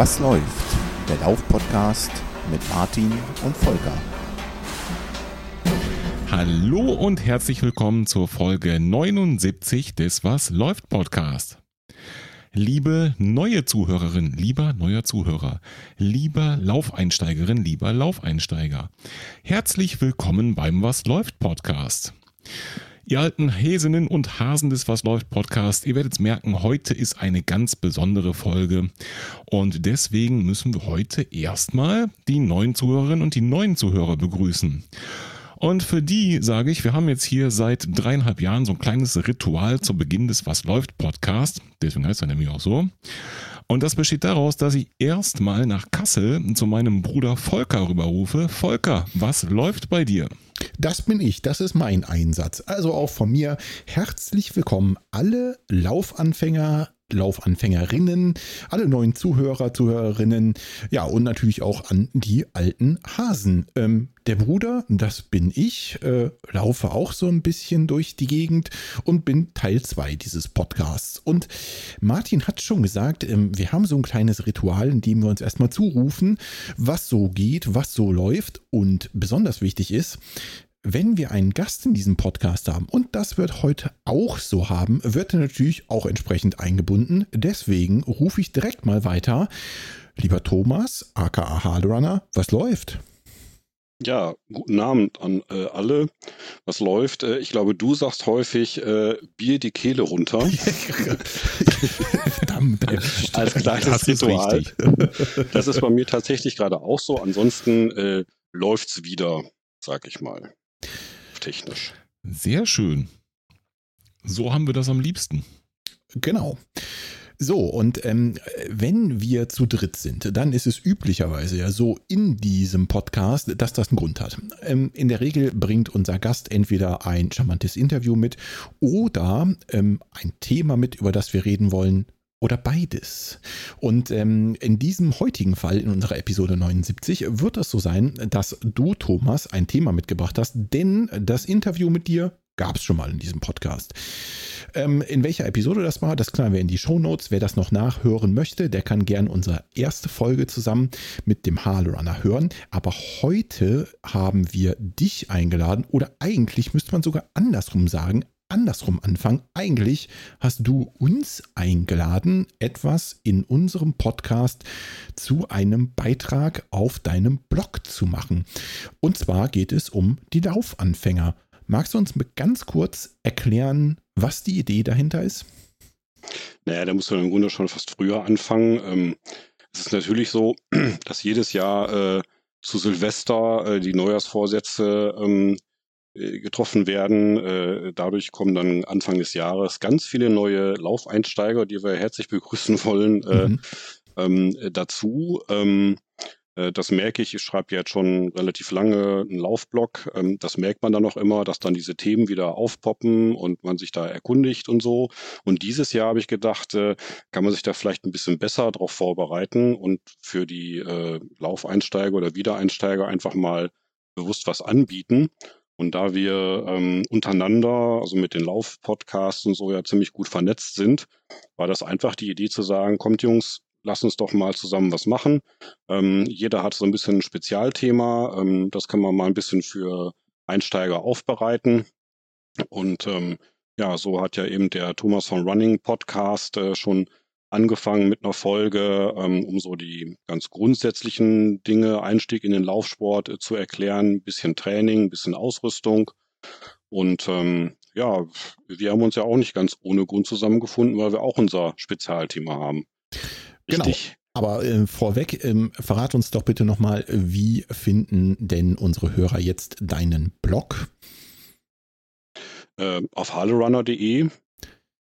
Was läuft? Der Lauf-Podcast mit Martin und Volker. Hallo und herzlich willkommen zur Folge 79 des Was läuft Podcast. Liebe neue Zuhörerin, lieber neuer Zuhörer, lieber Laufeinsteigerin, lieber Laufeinsteiger, herzlich willkommen beim Was läuft Podcast. Ihr alten Häsinnen und Hasen des Was läuft Podcast, ihr werdet merken, heute ist eine ganz besondere Folge und deswegen müssen wir heute erstmal die neuen Zuhörerinnen und die neuen Zuhörer begrüßen. Und für die sage ich, wir haben jetzt hier seit dreieinhalb Jahren so ein kleines Ritual zu Beginn des Was läuft Podcast, deswegen heißt er nämlich auch so. Und das besteht daraus, dass ich erstmal nach Kassel zu meinem Bruder Volker rüberrufe. Volker, was läuft bei dir? Das bin ich, das ist mein Einsatz. Also auch von mir herzlich willkommen alle Laufanfänger, Laufanfängerinnen, alle neuen Zuhörer, Zuhörerinnen, ja und natürlich auch an die alten Hasen. Ähm, der Bruder, das bin ich, äh, laufe auch so ein bisschen durch die Gegend und bin Teil 2 dieses Podcasts. Und Martin hat schon gesagt, ähm, wir haben so ein kleines Ritual, in dem wir uns erstmal zurufen, was so geht, was so läuft und besonders wichtig ist, wenn wir einen Gast in diesem Podcast haben, und das wird heute auch so haben, wird er natürlich auch entsprechend eingebunden. Deswegen rufe ich direkt mal weiter. Lieber Thomas, aka Hardrunner, was läuft? Ja, guten Abend an äh, alle. Was läuft? Äh, ich glaube, du sagst häufig äh, Bier die Kehle runter. Verdammt. Als kleines Das ist Ritual. richtig. Das ist bei mir tatsächlich gerade auch so. Ansonsten äh, läuft's wieder, sag ich mal. Technisch. Sehr schön. So haben wir das am liebsten. Genau. So, und ähm, wenn wir zu dritt sind, dann ist es üblicherweise ja so in diesem Podcast, dass das einen Grund hat. Ähm, in der Regel bringt unser Gast entweder ein charmantes Interview mit oder ähm, ein Thema mit, über das wir reden wollen, oder beides. Und ähm, in diesem heutigen Fall, in unserer Episode 79, wird es so sein, dass du, Thomas, ein Thema mitgebracht hast, denn das Interview mit dir gab es schon mal in diesem Podcast. Ähm, in welcher Episode das war, das knallen wir in die Shownotes. Wer das noch nachhören möchte, der kann gern unsere erste Folge zusammen mit dem Harlerunner hören. Aber heute haben wir dich eingeladen oder eigentlich müsste man sogar andersrum sagen, andersrum anfangen. Eigentlich hast du uns eingeladen, etwas in unserem Podcast zu einem Beitrag auf deinem Blog zu machen. Und zwar geht es um die Laufanfänger. Magst du uns ganz kurz erklären, was die Idee dahinter ist? Naja, da muss man im Grunde schon fast früher anfangen. Ähm, es ist natürlich so, dass jedes Jahr äh, zu Silvester äh, die Neujahrsvorsätze ähm, äh, getroffen werden. Äh, dadurch kommen dann Anfang des Jahres ganz viele neue Laufeinsteiger, die wir herzlich begrüßen wollen, äh, Mhm. ähm, äh, dazu. Ähm, äh, das merke ich, ich schreibe jetzt schon relativ lange einen Laufblog. Ähm, das merkt man dann auch immer, dass dann diese Themen wieder aufpoppen und man sich da erkundigt und so. Und dieses Jahr habe ich gedacht, äh, kann man sich da vielleicht ein bisschen besser darauf vorbereiten und für die äh, Laufeinsteiger oder Wiedereinsteiger einfach mal bewusst was anbieten. Und da wir ähm, untereinander, also mit den Laufpodcasts und so ja ziemlich gut vernetzt sind, war das einfach die Idee zu sagen, kommt Jungs, lass uns doch mal zusammen was machen. Ähm, jeder hat so ein bisschen ein Spezialthema. Ähm, das kann man mal ein bisschen für Einsteiger aufbereiten. Und ähm, ja, so hat ja eben der Thomas von Running Podcast äh, schon angefangen mit einer Folge, ähm, um so die ganz grundsätzlichen Dinge, Einstieg in den Laufsport äh, zu erklären, ein bisschen Training, ein bisschen Ausrüstung. Und ähm, ja, wir haben uns ja auch nicht ganz ohne Grund zusammengefunden, weil wir auch unser Spezialthema haben. Genau. Richtig. Aber äh, vorweg, ähm, verrat uns doch bitte nochmal, wie finden denn unsere Hörer jetzt deinen Blog? äh, auf harlerunner.de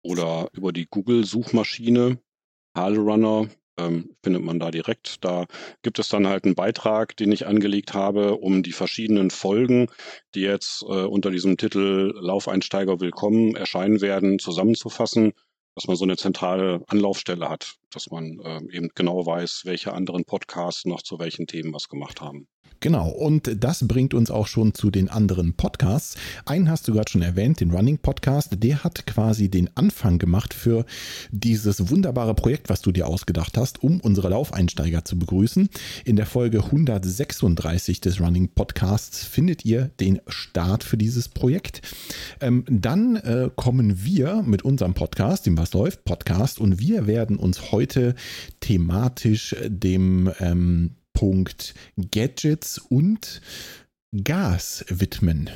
oder über die Google-Suchmaschine Harlerunner ähm, findet man da direkt. Da gibt es dann halt einen Beitrag, den ich angelegt habe, um die verschiedenen Folgen, die jetzt äh, unter diesem Titel Laufeinsteiger willkommen erscheinen werden, zusammenzufassen, dass man so eine zentrale Anlaufstelle hat. Dass man äh, eben genau weiß, welche anderen Podcasts noch zu welchen Themen was gemacht haben. Genau, und das bringt uns auch schon zu den anderen Podcasts. Einen hast du gerade schon erwähnt, den Running Podcast. Der hat quasi den Anfang gemacht für dieses wunderbare Projekt, was du dir ausgedacht hast, um unsere Laufeinsteiger zu begrüßen. In der Folge 136 des Running Podcasts findet ihr den Start für dieses Projekt. Ähm, dann äh, kommen wir mit unserem Podcast, dem Was läuft Podcast, und wir werden uns heute thematisch dem ähm, Punkt Gadgets und Gas widmen.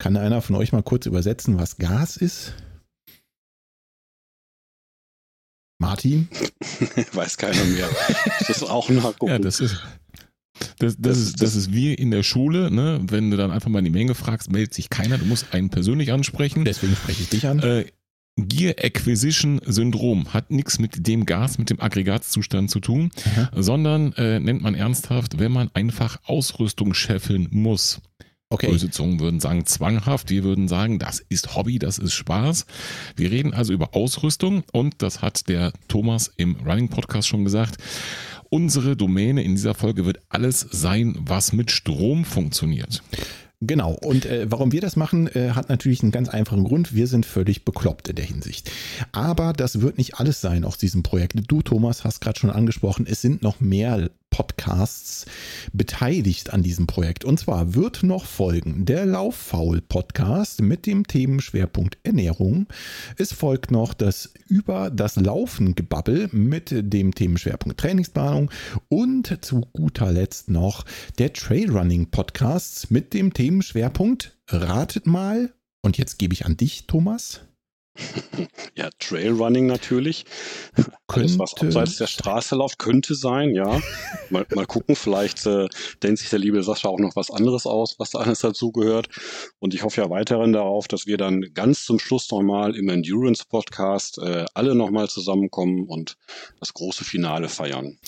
Kann einer von euch mal kurz übersetzen, was Gas ist? Martin? Weiß keiner mehr. Das ist auch ein Hack. Ja, das ist. Das, das, das, ist, das ist wie in der Schule, ne? wenn du dann einfach mal in die Menge fragst, meldet sich keiner, du musst einen persönlich ansprechen. Deswegen spreche ich dich an. Äh, Gear Acquisition Syndrom hat nichts mit dem Gas, mit dem Aggregatzustand zu tun, Aha. sondern äh, nennt man ernsthaft, wenn man einfach Ausrüstung scheffeln muss. Okay. Böse Zungen würden sagen zwanghaft, wir würden sagen, das ist Hobby, das ist Spaß. Wir reden also über Ausrüstung und das hat der Thomas im Running Podcast schon gesagt. Unsere Domäne in dieser Folge wird alles sein, was mit Strom funktioniert. Genau. Und äh, warum wir das machen, äh, hat natürlich einen ganz einfachen Grund. Wir sind völlig bekloppt in der Hinsicht. Aber das wird nicht alles sein aus diesem Projekt. Du, Thomas, hast gerade schon angesprochen, es sind noch mehr Podcasts beteiligt an diesem Projekt. Und zwar wird noch folgen der Lauffaul-Podcast mit dem Themenschwerpunkt Ernährung. Es folgt noch das Über das Laufen Gebabbel mit dem Themenschwerpunkt Trainingsplanung und zu guter Letzt noch der Trailrunning-Podcast mit dem Themenschwerpunkt Ratet mal. Und jetzt gebe ich an dich, Thomas. Ja, Trailrunning natürlich. Alles, was abseits der Straße läuft, könnte sein, ja. Mal, mal gucken, vielleicht äh, denkt sich der liebe Sascha auch noch was anderes aus, was da alles dazugehört. Und ich hoffe ja weiterhin darauf, dass wir dann ganz zum Schluss nochmal im Endurance-Podcast äh, alle nochmal zusammenkommen und das große Finale feiern.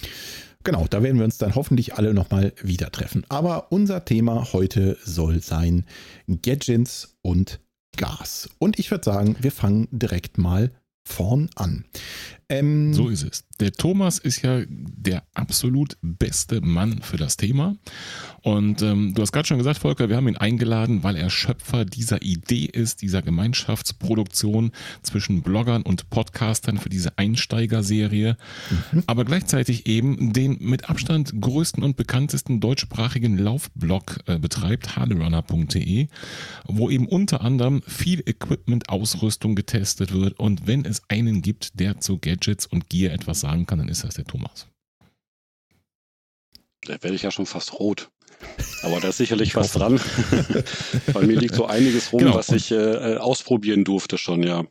Genau, da werden wir uns dann hoffentlich alle nochmal wieder treffen. Aber unser Thema heute soll sein Gadgets und Gas. Und ich würde sagen, wir fangen direkt mal vorn an. Ähm, so ist es. Der Thomas ist ja der absolut beste Mann für das Thema. Und ähm, du hast gerade schon gesagt, Volker, wir haben ihn eingeladen, weil er Schöpfer dieser Idee ist, dieser Gemeinschaftsproduktion zwischen Bloggern und Podcastern für diese Einsteigerserie. Mhm. Aber gleichzeitig eben den mit Abstand größten und bekanntesten deutschsprachigen Laufblog äh, betreibt, harderunner.de, wo eben unter anderem viel Equipment, Ausrüstung getestet wird. Und wenn es einen gibt, der zu Gadgets Gadgets und Gear etwas sagen kann, dann ist das der Thomas. Da werde ich ja schon fast rot. Aber da ist sicherlich was dran. Bei mir liegt so einiges rum, genau. was ich äh, ausprobieren durfte schon, ja.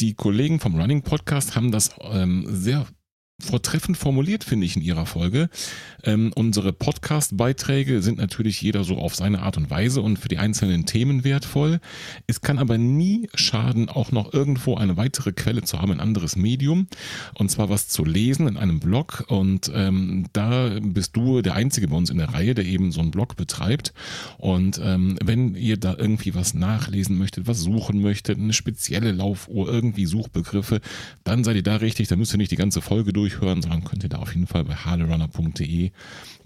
Die Kollegen vom Running Podcast haben das ähm, sehr vortreffend formuliert, finde ich, in ihrer Folge. Ähm, unsere Podcast-Beiträge sind natürlich jeder so auf seine Art und Weise und für die einzelnen Themen wertvoll. Es kann aber nie schaden, auch noch irgendwo eine weitere Quelle zu haben, ein anderes Medium. Und zwar was zu lesen in einem Blog. Und ähm, da bist du der Einzige bei uns in der Reihe, der eben so einen Blog betreibt. Und ähm, wenn ihr da irgendwie was nachlesen möchtet, was suchen möchtet, eine spezielle Laufuhr, irgendwie Suchbegriffe, dann seid ihr da richtig. Da müsst ihr nicht die ganze Folge durch durchhören, sondern könnt ihr da auf jeden Fall bei harderunner.de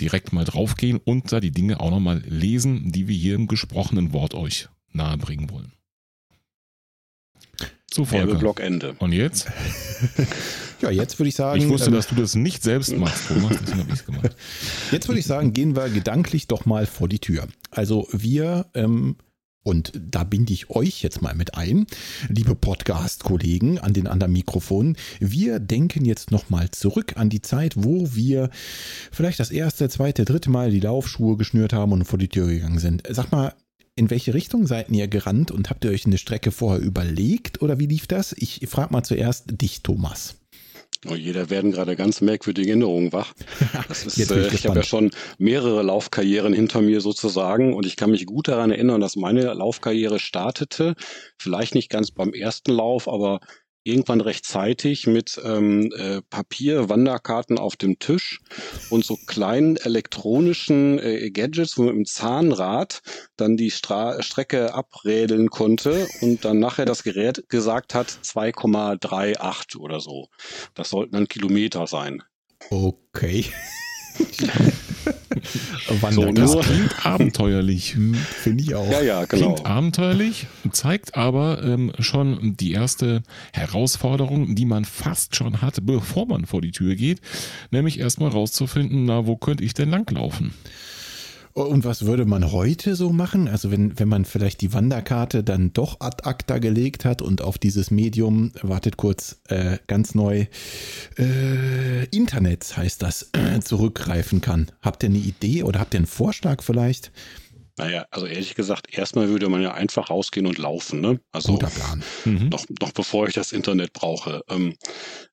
direkt mal draufgehen und da die Dinge auch nochmal lesen, die wir hier im gesprochenen Wort euch nahebringen wollen. So, Volker. Ende. Und jetzt? ja, jetzt würde ich sagen. Ich wusste, ähm, dass du das nicht selbst machst, Thomas, deswegen habe ich es gemacht. Jetzt würde ich sagen, gehen wir gedanklich doch mal vor die Tür. Also wir ähm, und da binde ich euch jetzt mal mit ein, liebe Podcast-Kollegen an den anderen Mikrofonen. Wir denken jetzt nochmal zurück an die Zeit, wo wir vielleicht das erste, zweite, dritte Mal die Laufschuhe geschnürt haben und vor die Tür gegangen sind. Sag mal, in welche Richtung seid ihr gerannt und habt ihr euch eine Strecke vorher überlegt oder wie lief das? Ich frage mal zuerst dich, Thomas. Oh je, da werden gerade ganz merkwürdige Erinnerungen wach. Ist, äh, ich habe ja schon mehrere Laufkarrieren hinter mir sozusagen und ich kann mich gut daran erinnern, dass meine Laufkarriere startete, vielleicht nicht ganz beim ersten Lauf, aber irgendwann rechtzeitig mit ähm, äh, Papier-Wanderkarten auf dem Tisch und so kleinen elektronischen äh, Gadgets, wo man mit dem Zahnrad dann die Stra Strecke abrädeln konnte und dann nachher das Gerät gesagt hat 2,38 oder so. Das sollten dann Kilometer sein. Okay. so, das klingt abenteuerlich. Hm, Finde ich auch. Ja, ja, genau. Klingt abenteuerlich, zeigt aber ähm, schon die erste Herausforderung, die man fast schon hatte, bevor man vor die Tür geht, nämlich erstmal rauszufinden, na, wo könnte ich denn langlaufen? Und was würde man heute so machen? Also wenn, wenn man vielleicht die Wanderkarte dann doch ad acta gelegt hat und auf dieses Medium, wartet kurz, äh, ganz neu, äh, Internet heißt das, zurückgreifen kann. Habt ihr eine Idee oder habt ihr einen Vorschlag vielleicht? Naja, also ehrlich gesagt, erstmal würde man ja einfach rausgehen und laufen, ne? Also Guter Plan. Mhm. noch, noch bevor ich das Internet brauche. Ähm,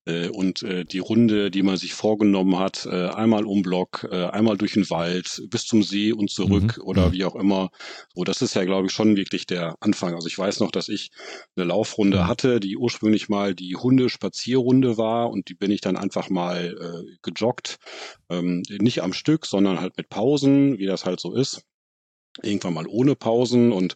äh, und äh, die Runde, die man sich vorgenommen hat, äh, einmal um Block, äh, einmal durch den Wald, bis zum See und zurück Mhm. oder Mhm. wie auch immer. So, das ist ja, glaube ich, schon wirklich der Anfang. Also ich weiß noch, dass ich eine Laufrunde Mhm. hatte, die ursprünglich mal die Hundespazierrunde war und die bin ich dann einfach mal äh, gejoggt. Ähm, nicht am Stück, sondern halt mit Pausen, wie das halt so ist irgendwann mal ohne Pausen und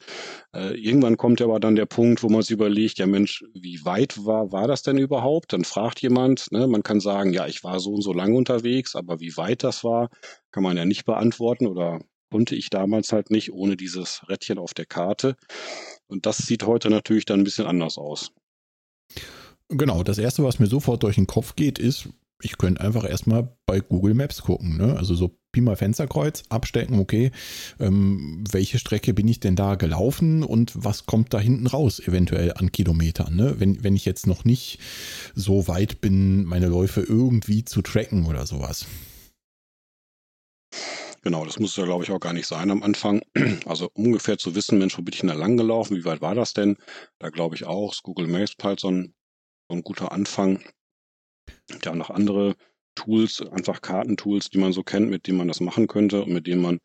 äh, irgendwann kommt aber dann der Punkt, wo man sich überlegt, ja Mensch, wie weit war, war das denn überhaupt? Dann fragt jemand, ne, man kann sagen, ja, ich war so und so lang unterwegs, aber wie weit das war, kann man ja nicht beantworten oder konnte ich damals halt nicht ohne dieses Rädchen auf der Karte. Und das sieht heute natürlich dann ein bisschen anders aus. Genau, das erste, was mir sofort durch den Kopf geht, ist, ich könnte einfach erstmal bei Google Maps gucken. Ne? Also so Pi mal Fensterkreuz, abstecken, okay, ähm, welche Strecke bin ich denn da gelaufen und was kommt da hinten raus eventuell an Kilometern? Ne? Wenn, wenn ich jetzt noch nicht so weit bin, meine Läufe irgendwie zu tracken oder sowas. Genau, das muss ja, glaube ich, auch gar nicht sein am Anfang. Also ungefähr zu wissen, Mensch, wo bin ich denn da lang gelaufen? Wie weit war das denn? Da glaube ich auch, ist Google Maps halt so ein, so ein guter Anfang. Gibt ja noch andere Tools, einfach Kartentools, die man so kennt, mit denen man das machen könnte und mit denen man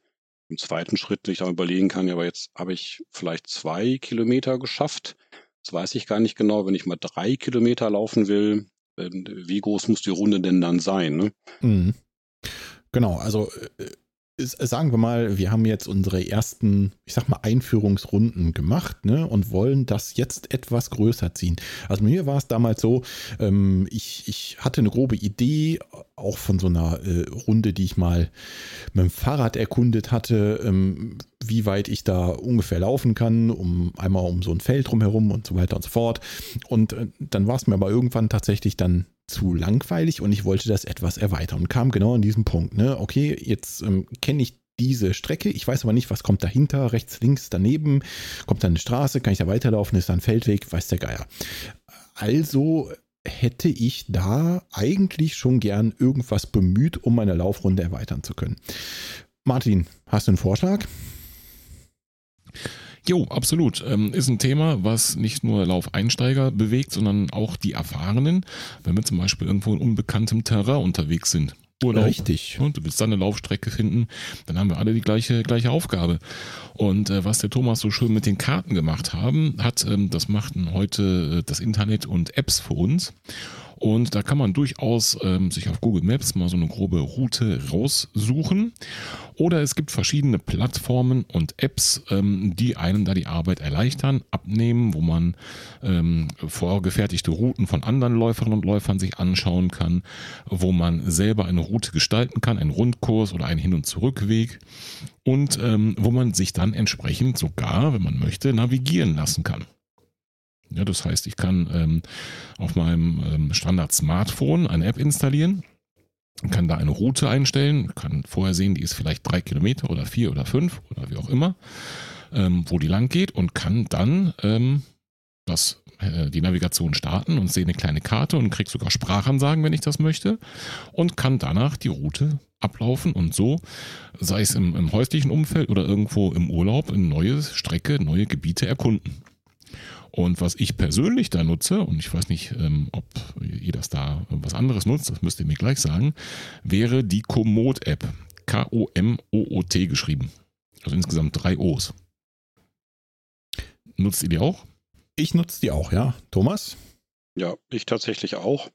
im zweiten Schritt sich dann überlegen kann, ja, aber jetzt habe ich vielleicht zwei Kilometer geschafft. Das weiß ich gar nicht genau. Wenn ich mal drei Kilometer laufen will, wie groß muss die Runde denn dann sein? Ne? Mhm. Genau, also äh, sagen wir mal, wir haben jetzt unsere ersten, ich sag mal, Einführungsrunden gemacht ne, und wollen das jetzt etwas größer ziehen. Also mir war es damals so, ähm, ich, ich hatte eine grobe Idee, auch von so einer äh, Runde, die ich mal mit dem Fahrrad erkundet hatte, ähm, wie weit ich da ungefähr laufen kann, um einmal um so ein Feld drumherum und so weiter und so fort. Und äh, dann war es mir aber irgendwann tatsächlich dann zu langweilig und ich wollte das etwas erweitern und kam genau an diesen Punkt. Ne? Okay, jetzt ähm, kenne ich diese Strecke, ich weiß aber nicht, was kommt dahinter, rechts, links, daneben, kommt da eine Straße, kann ich da weiterlaufen, ist da ein Feldweg, weiß der Geier. Also hätte ich da eigentlich schon gern irgendwas bemüht, um meine Laufrunde erweitern zu können. Martin, hast du einen Vorschlag? Jo, absolut. Ähm, ist ein Thema, was nicht nur Laufeinsteiger bewegt, sondern auch die Erfahrenen, wenn wir zum Beispiel irgendwo in unbekanntem Terrain unterwegs sind. Urlaub. Richtig. Und du willst da eine Laufstrecke finden, dann haben wir alle die gleiche, gleiche Aufgabe. Und äh, was der Thomas so schön mit den Karten gemacht haben, hat, ähm, das machten heute äh, das Internet und Apps für uns. Und da kann man durchaus ähm, sich auf Google Maps mal so eine grobe Route raussuchen. Oder es gibt verschiedene Plattformen und Apps, ähm, die einem da die Arbeit erleichtern, abnehmen, wo man ähm, vorgefertigte Routen von anderen Läuferinnen und Läufern sich anschauen kann, wo man selber eine Route gestalten kann, einen Rundkurs oder einen Hin- und Zurückweg und ähm, wo man sich dann entsprechend sogar, wenn man möchte, navigieren lassen kann. Ja, das heißt, ich kann ähm, auf meinem ähm, Standard-Smartphone eine App installieren, kann da eine Route einstellen, kann vorher sehen, die ist vielleicht drei Kilometer oder vier oder fünf oder wie auch immer, ähm, wo die lang geht und kann dann ähm, das, äh, die Navigation starten und sehe eine kleine Karte und kriege sogar Sprachansagen, wenn ich das möchte und kann danach die Route ablaufen und so, sei es im, im häuslichen Umfeld oder irgendwo im Urlaub, eine neue Strecke, neue Gebiete erkunden. Und was ich persönlich da nutze, und ich weiß nicht, ähm, ob ihr das da was anderes nutzt, das müsst ihr mir gleich sagen, wäre die Komoot-App. K-O-M-O-O-T geschrieben. Also insgesamt drei O's. Nutzt ihr die auch? Ich nutze die auch, ja. Thomas? Ja, ich tatsächlich auch.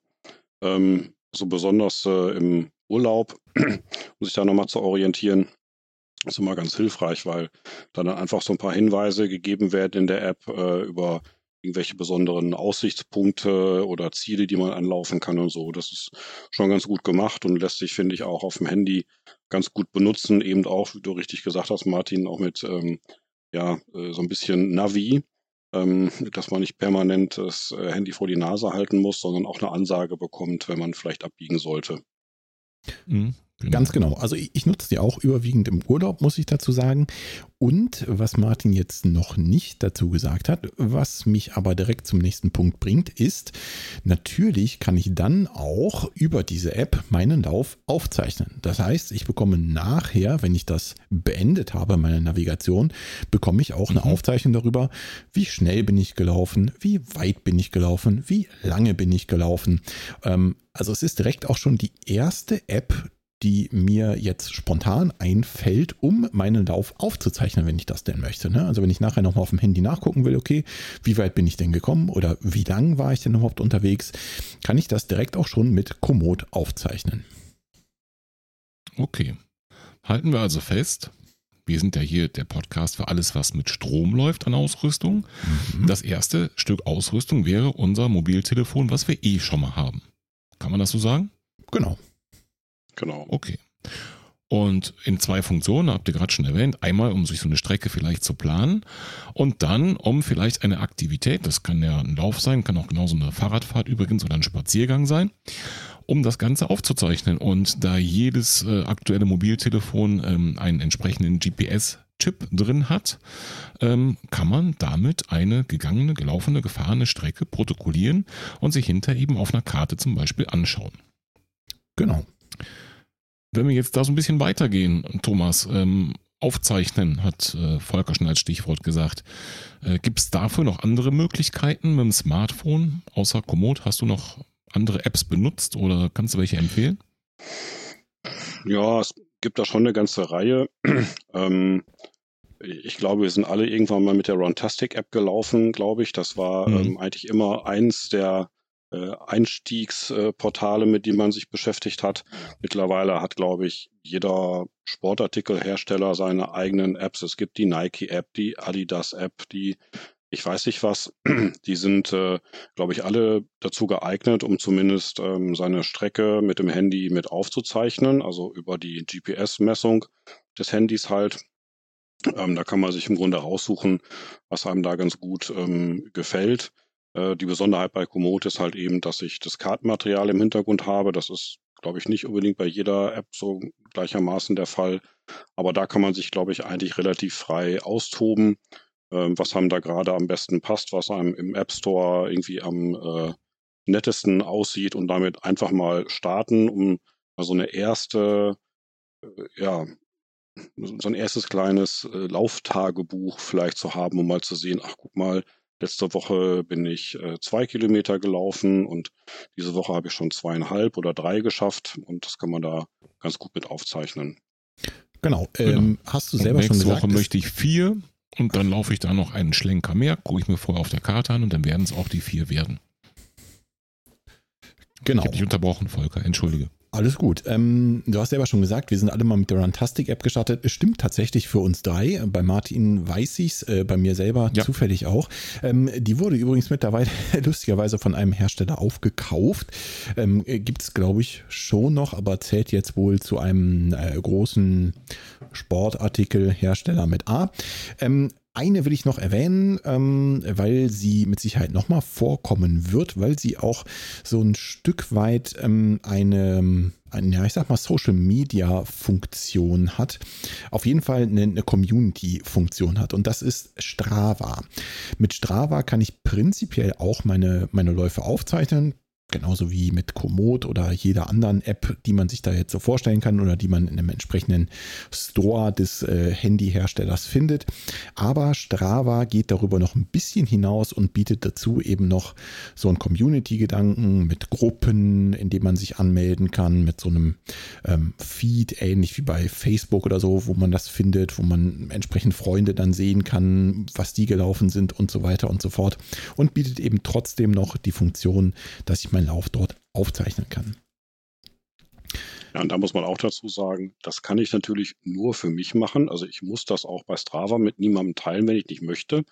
Ähm, so besonders äh, im Urlaub, um sich da nochmal zu orientieren, ist immer ganz hilfreich, weil da dann einfach so ein paar Hinweise gegeben werden in der App äh, über irgendwelche besonderen Aussichtspunkte oder Ziele, die man anlaufen kann und so. Das ist schon ganz gut gemacht und lässt sich, finde ich, auch auf dem Handy ganz gut benutzen. Eben auch, wie du richtig gesagt hast, Martin, auch mit ähm, ja, äh, so ein bisschen Navi, ähm, dass man nicht permanent das äh, Handy vor die Nase halten muss, sondern auch eine Ansage bekommt, wenn man vielleicht abbiegen sollte. Genau. Ganz genau. Also ich, ich nutze die auch überwiegend im Urlaub, muss ich dazu sagen. Und was Martin jetzt noch nicht dazu gesagt hat, was mich aber direkt zum nächsten Punkt bringt, ist, natürlich kann ich dann auch über diese App meinen Lauf aufzeichnen. Das heißt, ich bekomme nachher, wenn ich das beendet habe, meine Navigation, bekomme ich auch eine mhm. Aufzeichnung darüber, wie schnell bin ich gelaufen, wie weit bin ich gelaufen, wie lange bin ich gelaufen. Ähm, also es ist direkt auch schon die erste App, die mir jetzt spontan einfällt, um meinen Lauf aufzuzeichnen, wenn ich das denn möchte. Ne? Also wenn ich nachher nochmal auf dem Handy nachgucken will, okay, wie weit bin ich denn gekommen oder wie lang war ich denn überhaupt unterwegs, kann ich das direkt auch schon mit Komoot aufzeichnen. Okay. Halten wir also fest, wir sind ja hier der Podcast für alles, was mit Strom läuft an Ausrüstung. Mhm. Das erste Stück Ausrüstung wäre unser Mobiltelefon, was wir eh schon mal haben. Kann man das so sagen? Genau. Genau. Okay. Und in zwei Funktionen, habt ihr gerade schon erwähnt, einmal, um sich so eine Strecke vielleicht zu planen und dann, um vielleicht eine Aktivität, das kann ja ein Lauf sein, kann auch genauso eine Fahrradfahrt übrigens oder ein Spaziergang sein, um das Ganze aufzuzeichnen. Und da jedes äh, aktuelle Mobiltelefon ähm, einen entsprechenden GPS-Chip drin hat, ähm, kann man damit eine gegangene, gelaufene, gefahrene Strecke protokollieren und sich hinter eben auf einer Karte zum Beispiel anschauen. Genau. Wenn wir jetzt da so ein bisschen weitergehen, Thomas, ähm, aufzeichnen, hat äh, Volker schon als Stichwort gesagt. Äh, Gibt es dafür noch andere Möglichkeiten mit dem Smartphone? Außer Komoot, hast du noch andere Apps benutzt oder kannst du welche empfehlen? Ja, es gibt da schon eine ganze Reihe. ähm, ich glaube, wir sind alle irgendwann mal mit der Runtastic-App gelaufen, glaube ich. Das war mhm. ähm, eigentlich immer eins der Einstiegsportale, mit denen man sich beschäftigt hat. Mittlerweile hat, glaube ich, jeder Sportartikelhersteller seine eigenen Apps. Es gibt die Nike-App, die Adidas-App, die ich weiß nicht was, die sind, äh, glaube ich, alle dazu geeignet, um zumindest ähm, seine Strecke mit dem Handy mit aufzuzeichnen, also über die GPS-Messung des Handys halt. Ähm, da kann man sich im Grunde raussuchen, was einem da ganz gut ähm, gefällt. Äh, die Besonderheit bei Komoot ist halt eben, dass ich das Kartenmaterial im Hintergrund habe. Das ist, glaube ich, nicht unbedingt bei jeder App so gleichermaßen der Fall. Aber da kann man sich, glaube ich, eigentlich relativ frei austoben, äh, was einem da gerade am besten passt, was einem im App Store irgendwie am äh, nettesten aussieht und damit einfach mal starten, um so eine erste, äh, ja, so ein erstes kleines äh, Lauftagebuch vielleicht zu haben, um mal zu sehen, ach guck mal, Letzte Woche bin ich äh, zwei Kilometer gelaufen und diese Woche habe ich schon zweieinhalb oder drei geschafft und das kann man da ganz gut mit aufzeichnen. Genau. Ähm, genau. Hast du selber schon gesagt? Nächste Woche möchte ich vier und dann laufe ich da noch einen Schlenker mehr, gucke ich mir vorher auf der Karte an und dann werden es auch die vier werden. Genau. Ich habe dich unterbrochen, Volker, entschuldige. Alles gut. Ähm, du hast selber schon gesagt, wir sind alle mal mit der Runtastic-App gestartet. Es stimmt tatsächlich für uns drei. Bei Martin weiß ich's, äh, bei mir selber ja. zufällig auch. Ähm, die wurde übrigens mittlerweile lustigerweise von einem Hersteller aufgekauft. Ähm, Gibt es, glaube ich, schon noch, aber zählt jetzt wohl zu einem äh, großen Sportartikelhersteller mit A. Ähm, eine will ich noch erwähnen, ähm, weil sie mit Sicherheit nochmal vorkommen wird, weil sie auch so ein Stück weit ähm, eine, eine, ja, ich sag mal, Social Media Funktion hat. Auf jeden Fall eine, eine Community Funktion hat. Und das ist Strava. Mit Strava kann ich prinzipiell auch meine, meine Läufe aufzeichnen genauso wie mit Komoot oder jeder anderen App, die man sich da jetzt so vorstellen kann oder die man in einem entsprechenden Store des äh, Handyherstellers findet. Aber Strava geht darüber noch ein bisschen hinaus und bietet dazu eben noch so einen Community-Gedanken mit Gruppen, in denen man sich anmelden kann, mit so einem ähm, Feed, ähnlich wie bei Facebook oder so, wo man das findet, wo man entsprechend Freunde dann sehen kann, was die gelaufen sind und so weiter und so fort. Und bietet eben trotzdem noch die Funktion, dass ich meinen Lauf dort aufzeichnen kann. Ja, und da muss man auch dazu sagen, das kann ich natürlich nur für mich machen. Also ich muss das auch bei Strava mit niemandem teilen, wenn ich nicht möchte.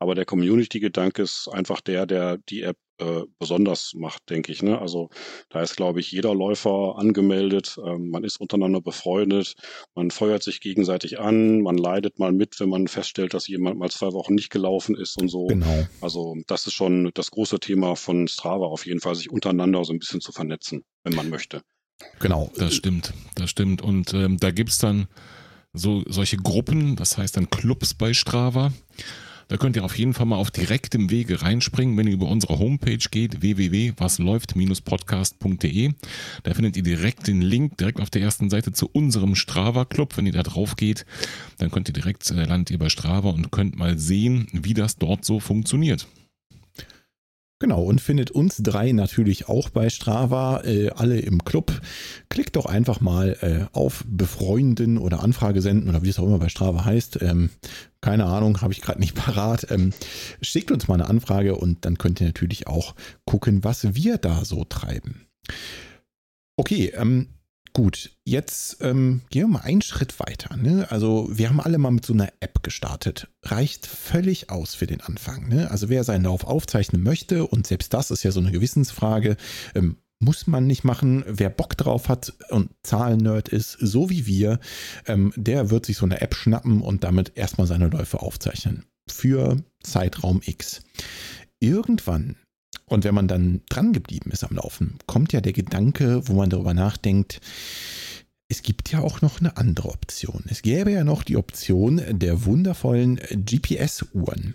Aber der Community-Gedanke ist einfach der, der die App äh, besonders macht, denke ich. Ne? Also da ist, glaube ich, jeder Läufer angemeldet. Ähm, man ist untereinander befreundet. Man feuert sich gegenseitig an. Man leidet mal mit, wenn man feststellt, dass jemand mal zwei Wochen nicht gelaufen ist und so. Genau. Also das ist schon das große Thema von Strava auf jeden Fall, sich untereinander so ein bisschen zu vernetzen, wenn man möchte. Genau. Das stimmt, das stimmt. Und ähm, da gibt es dann so solche Gruppen, das heißt dann Clubs bei Strava. Da könnt ihr auf jeden Fall mal auf direktem Wege reinspringen, wenn ihr über unsere Homepage geht, www.wasläuft-podcast.de. Da findet ihr direkt den Link direkt auf der ersten Seite zu unserem Strava Club. Wenn ihr da drauf geht, dann könnt ihr direkt äh, landet ihr bei Strava und könnt mal sehen, wie das dort so funktioniert. Genau, und findet uns drei natürlich auch bei Strava, äh, alle im Club. Klickt doch einfach mal äh, auf Befreunden oder Anfrage senden oder wie es auch immer bei Strava heißt. Ähm, keine Ahnung, habe ich gerade nicht parat. Ähm, schickt uns mal eine Anfrage und dann könnt ihr natürlich auch gucken, was wir da so treiben. Okay, ähm, Gut, jetzt ähm, gehen wir mal einen Schritt weiter. Ne? Also wir haben alle mal mit so einer App gestartet. Reicht völlig aus für den Anfang. Ne? Also wer seinen Lauf aufzeichnen möchte, und selbst das ist ja so eine Gewissensfrage, ähm, muss man nicht machen. Wer Bock drauf hat und Zahlennerd ist, so wie wir, ähm, der wird sich so eine App schnappen und damit erstmal seine Läufe aufzeichnen. Für Zeitraum X. Irgendwann und wenn man dann dran geblieben ist am Laufen, kommt ja der Gedanke, wo man darüber nachdenkt, es gibt ja auch noch eine andere Option. Es gäbe ja noch die Option der wundervollen GPS-Uhren.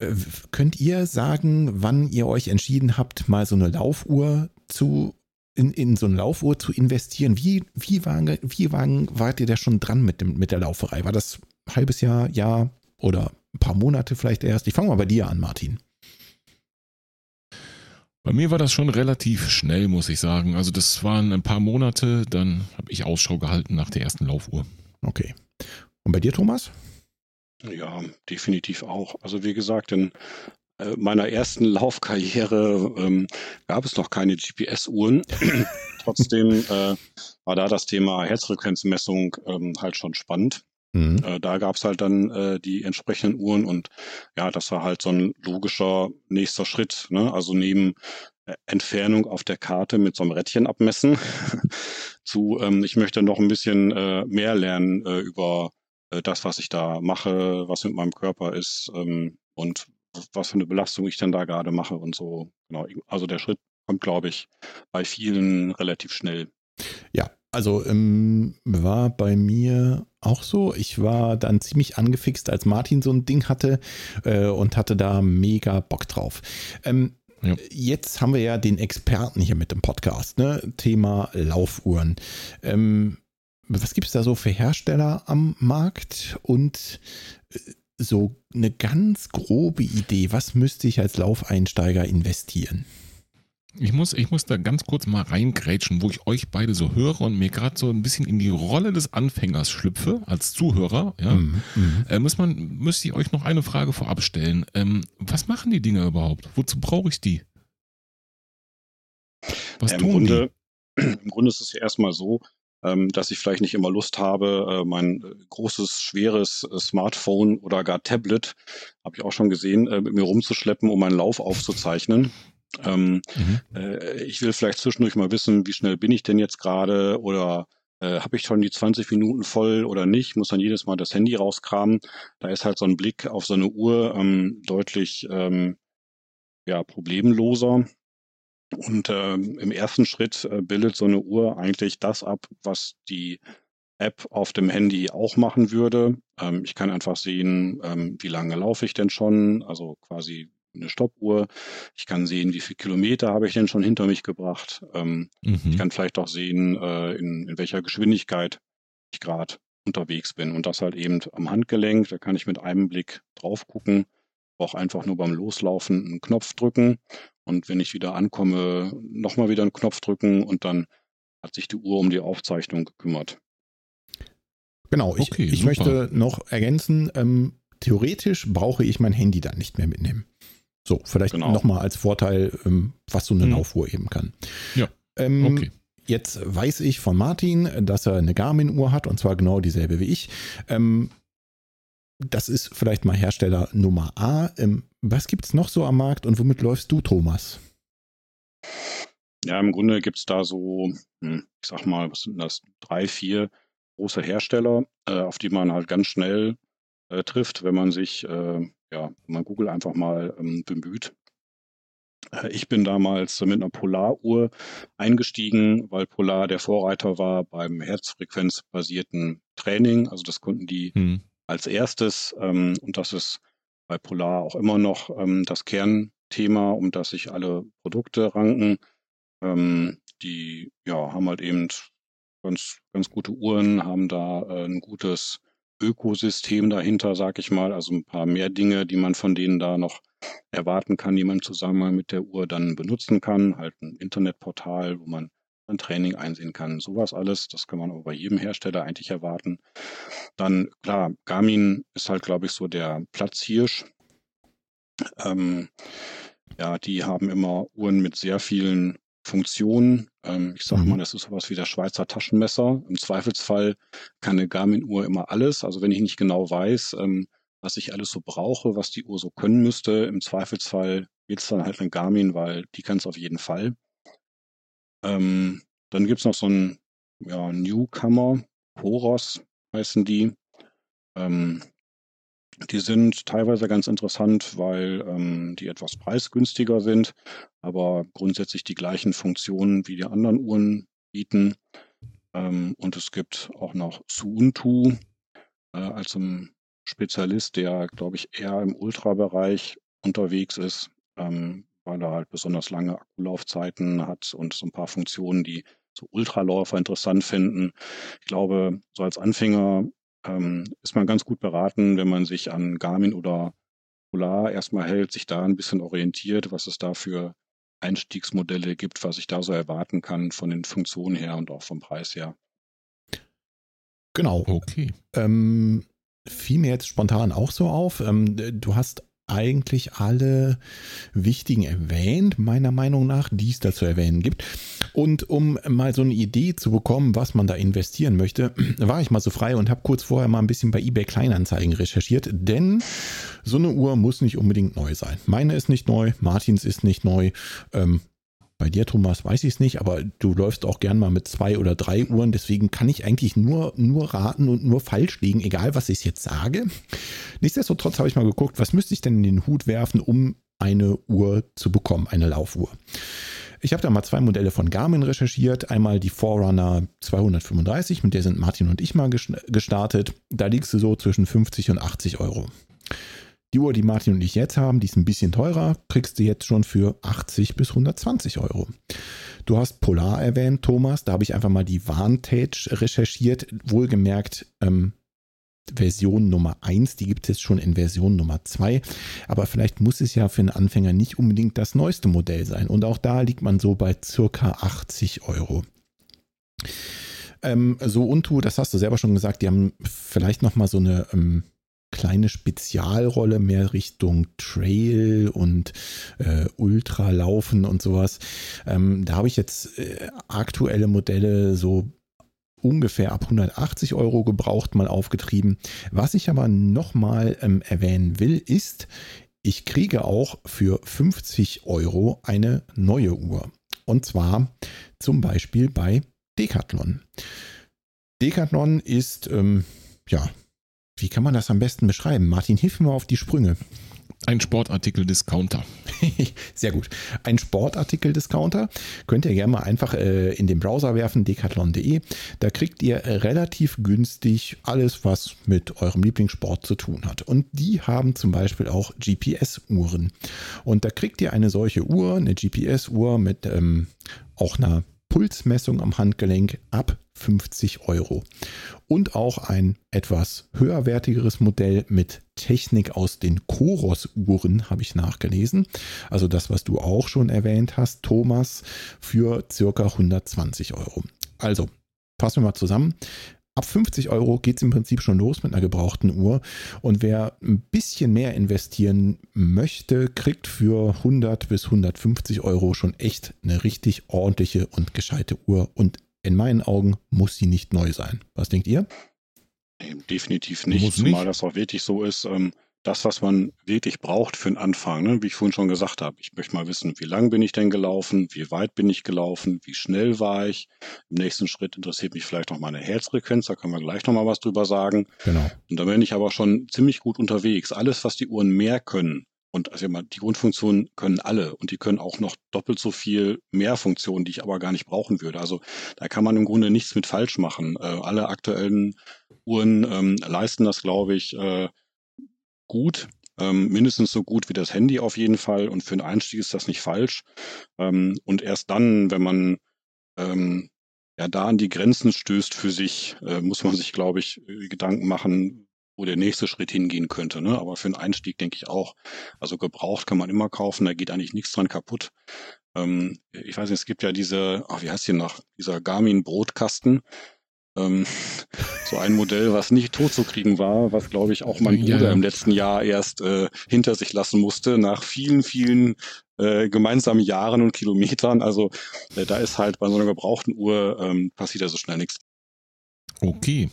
Äh, könnt ihr sagen, wann ihr euch entschieden habt, mal so eine Laufuhr zu in, in so eine Laufuhr zu investieren? Wie, wie, war, wie war, wart ihr da schon dran mit, dem, mit der Lauferei? War das ein halbes Jahr, Jahr oder ein paar Monate vielleicht erst? Ich fange mal bei dir an, Martin. Bei mir war das schon relativ schnell, muss ich sagen. Also das waren ein paar Monate, dann habe ich Ausschau gehalten nach der ersten Laufuhr. Okay. Und bei dir, Thomas? Ja, definitiv auch. Also wie gesagt, in äh, meiner ersten Laufkarriere ähm, gab es noch keine GPS-Uhren. Trotzdem äh, war da das Thema Herzfrequenzmessung ähm, halt schon spannend. Mhm. Äh, da gab es halt dann äh, die entsprechenden Uhren und ja, das war halt so ein logischer nächster Schritt. Ne? Also neben äh, Entfernung auf der Karte mit so einem Rädchen abmessen zu, ähm, ich möchte noch ein bisschen äh, mehr lernen äh, über äh, das, was ich da mache, was mit meinem Körper ist ähm, und was für eine Belastung ich dann da gerade mache und so. Genau. Also der Schritt kommt, glaube ich, bei vielen relativ schnell. Ja, also ähm, war bei mir auch so. Ich war dann ziemlich angefixt, als Martin so ein Ding hatte äh, und hatte da mega Bock drauf. Ähm, ja. Jetzt haben wir ja den Experten hier mit dem Podcast, ne? Thema Laufuhren. Ähm, was gibt es da so für Hersteller am Markt und äh, so eine ganz grobe Idee, was müsste ich als Laufeinsteiger investieren? Ich muss, ich muss da ganz kurz mal reingrätschen, wo ich euch beide so höre und mir gerade so ein bisschen in die Rolle des Anfängers schlüpfe, als Zuhörer. Ja, mhm, mhm. äh, muss man, müsste ich euch noch eine Frage vorab stellen. Ähm, was machen die Dinger überhaupt? Wozu brauche ich die? Was ja, im tun Grunde, die? Im Grunde ist es ja erstmal so, ähm, dass ich vielleicht nicht immer Lust habe, äh, mein äh, großes, schweres äh, Smartphone oder gar Tablet, habe ich auch schon gesehen, äh, mit mir rumzuschleppen, um meinen Lauf aufzuzeichnen. Ähm, mhm. äh, ich will vielleicht zwischendurch mal wissen, wie schnell bin ich denn jetzt gerade oder äh, habe ich schon die 20 Minuten voll oder nicht, muss dann jedes Mal das Handy rauskramen. Da ist halt so ein Blick auf so eine Uhr ähm, deutlich ähm, ja, problemloser. Und ähm, im ersten Schritt äh, bildet so eine Uhr eigentlich das ab, was die App auf dem Handy auch machen würde. Ähm, ich kann einfach sehen, ähm, wie lange laufe ich denn schon, also quasi eine Stoppuhr. Ich kann sehen, wie viele Kilometer habe ich denn schon hinter mich gebracht. Ähm, mhm. Ich kann vielleicht auch sehen, äh, in, in welcher Geschwindigkeit ich gerade unterwegs bin. Und das halt eben am Handgelenk. Da kann ich mit einem Blick drauf gucken. Auch einfach nur beim Loslaufen einen Knopf drücken. Und wenn ich wieder ankomme, nochmal wieder einen Knopf drücken und dann hat sich die Uhr um die Aufzeichnung gekümmert. Genau, ich, okay, ich möchte noch ergänzen, ähm, theoretisch brauche ich mein Handy dann nicht mehr mitnehmen. So, vielleicht genau. nochmal als Vorteil, ähm, was so eine hm. Laufuhr eben kann. Ja. Ähm, okay. Jetzt weiß ich von Martin, dass er eine Garmin-Uhr hat und zwar genau dieselbe wie ich. Ähm, das ist vielleicht mal Hersteller Nummer A. Ähm, was gibt es noch so am Markt und womit läufst du, Thomas? Ja, im Grunde gibt es da so, hm, ich sag mal, was sind das, drei, vier große Hersteller, äh, auf die man halt ganz schnell äh, trifft, wenn man sich, äh, ja, wenn man Google einfach mal ähm, bemüht. Äh, ich bin damals mit einer Polaruhr eingestiegen, weil Polar der Vorreiter war beim herzfrequenzbasierten Training. Also das konnten die hm. als erstes ähm, und das ist bei Polar auch immer noch ähm, das Kernthema, um das sich alle Produkte ranken. Ähm, die ja, haben halt eben ganz, ganz gute Uhren, haben da äh, ein gutes Ökosystem dahinter, sag ich mal. Also ein paar mehr Dinge, die man von denen da noch erwarten kann, die man zusammen mit der Uhr dann benutzen kann. Halt ein Internetportal, wo man ein Training einsehen kann. Sowas alles, das kann man aber bei jedem Hersteller eigentlich erwarten. Dann, klar, Garmin ist halt, glaube ich, so der Platzhirsch. Ähm, ja, die haben immer Uhren mit sehr vielen Funktionen. Ähm, ich sage mhm. mal, das ist sowas wie der Schweizer Taschenmesser. Im Zweifelsfall kann eine Garmin-Uhr immer alles. Also wenn ich nicht genau weiß, ähm, was ich alles so brauche, was die Uhr so können müsste, im Zweifelsfall geht es dann halt eine Garmin, weil die kann es auf jeden Fall. Ähm, dann gibt es noch so ein ja, Newcomer, Poros heißen die. Ähm, die sind teilweise ganz interessant, weil ähm, die etwas preisgünstiger sind, aber grundsätzlich die gleichen Funktionen wie die anderen Uhren bieten. Ähm, und es gibt auch noch Suuntu äh, als ein Spezialist, der, glaube ich, eher im Ultrabereich unterwegs ist, ähm, weil er halt besonders lange Akkulaufzeiten hat und so ein paar Funktionen, die so Ultraläufer interessant finden. Ich glaube, so als Anfänger ähm, ist man ganz gut beraten, wenn man sich an Garmin oder Polar erstmal hält, sich da ein bisschen orientiert, was es da für Einstiegsmodelle gibt, was ich da so erwarten kann von den Funktionen her und auch vom Preis her. Genau. Okay. Ähm, fiel mir jetzt spontan auch so auf. Ähm, du hast eigentlich alle wichtigen erwähnt, meiner Meinung nach, die es da zu erwähnen gibt. Und um mal so eine Idee zu bekommen, was man da investieren möchte, war ich mal so frei und habe kurz vorher mal ein bisschen bei eBay Kleinanzeigen recherchiert, denn so eine Uhr muss nicht unbedingt neu sein. Meine ist nicht neu, Martins ist nicht neu. Ähm, bei dir, Thomas, weiß ich es nicht, aber du läufst auch gern mal mit zwei oder drei Uhren. Deswegen kann ich eigentlich nur, nur raten und nur falsch liegen, egal was ich jetzt sage. Nichtsdestotrotz habe ich mal geguckt, was müsste ich denn in den Hut werfen, um eine Uhr zu bekommen, eine Laufuhr. Ich habe da mal zwei Modelle von Garmin recherchiert. Einmal die Forerunner 235, mit der sind Martin und ich mal gestartet. Da liegst du so zwischen 50 und 80 Euro. Die Uhr, die Martin und ich jetzt haben, die ist ein bisschen teurer, kriegst du jetzt schon für 80 bis 120 Euro. Du hast Polar erwähnt, Thomas. Da habe ich einfach mal die Vantage recherchiert. Wohlgemerkt, ähm, Version Nummer 1, die gibt es schon in Version Nummer 2. Aber vielleicht muss es ja für einen Anfänger nicht unbedingt das neueste Modell sein. Und auch da liegt man so bei circa 80 Euro. Ähm, so Untu, das hast du selber schon gesagt, die haben vielleicht nochmal so eine ähm, kleine Spezialrolle mehr Richtung Trail und äh, Ultralaufen und sowas. Ähm, da habe ich jetzt äh, aktuelle Modelle so ungefähr ab 180 Euro gebraucht mal aufgetrieben. Was ich aber nochmal ähm, erwähnen will, ist, ich kriege auch für 50 Euro eine neue Uhr. Und zwar zum Beispiel bei Decathlon. Decathlon ist, ähm, ja, wie kann man das am besten beschreiben? Martin, hilf mir mal auf die Sprünge. Ein Sportartikel-Discounter. Sehr gut. Ein Sportartikel-Discounter könnt ihr gerne mal einfach äh, in den Browser werfen, decathlon.de. Da kriegt ihr relativ günstig alles, was mit eurem Lieblingssport zu tun hat. Und die haben zum Beispiel auch GPS-Uhren. Und da kriegt ihr eine solche Uhr, eine GPS-Uhr mit ähm, auch einer Pulsmessung am Handgelenk ab 50 Euro. Und auch ein etwas höherwertigeres Modell mit Technik aus den Koros-Uhren habe ich nachgelesen. Also das, was du auch schon erwähnt hast, Thomas, für circa 120 Euro. Also, fassen wir mal zusammen. Ab 50 Euro geht es im Prinzip schon los mit einer gebrauchten Uhr. Und wer ein bisschen mehr investieren möchte, kriegt für 100 bis 150 Euro schon echt eine richtig ordentliche und gescheite Uhr. Und in meinen Augen muss sie nicht neu sein. Was denkt ihr? Definitiv nicht, Muss zumal nicht. das auch wirklich so ist. Ähm, das, was man wirklich braucht für einen Anfang, ne? wie ich vorhin schon gesagt habe. Ich möchte mal wissen, wie lang bin ich denn gelaufen, wie weit bin ich gelaufen, wie schnell war ich. Im nächsten Schritt interessiert mich vielleicht noch meine Herzfrequenz, da können wir gleich noch mal was drüber sagen. Genau. Und da bin ich aber schon ziemlich gut unterwegs. Alles, was die Uhren mehr können, und also die Grundfunktionen können alle und die können auch noch doppelt so viel mehr Funktionen, die ich aber gar nicht brauchen würde. Also da kann man im Grunde nichts mit falsch machen. Äh, alle aktuellen Uhren ähm, leisten das, glaube ich, äh, gut. Ähm, mindestens so gut wie das Handy auf jeden Fall. Und für einen Einstieg ist das nicht falsch. Ähm, und erst dann, wenn man ähm, ja da an die Grenzen stößt für sich, äh, muss man sich, glaube ich, äh, Gedanken machen, wo der nächste Schritt hingehen könnte. Ne? Aber für einen Einstieg denke ich auch. Also gebraucht kann man immer kaufen, da geht eigentlich nichts dran kaputt. Ähm, ich weiß nicht, es gibt ja diese, ach, wie heißt die noch, dieser Garmin Brotkasten. Ähm, so ein Modell, was nicht tot zu kriegen war, was glaube ich auch mein Bruder ja, ja. im letzten Jahr erst äh, hinter sich lassen musste, nach vielen, vielen äh, gemeinsamen Jahren und Kilometern. Also äh, da ist halt bei so einer gebrauchten Uhr ähm, passiert ja so schnell nichts. Okay.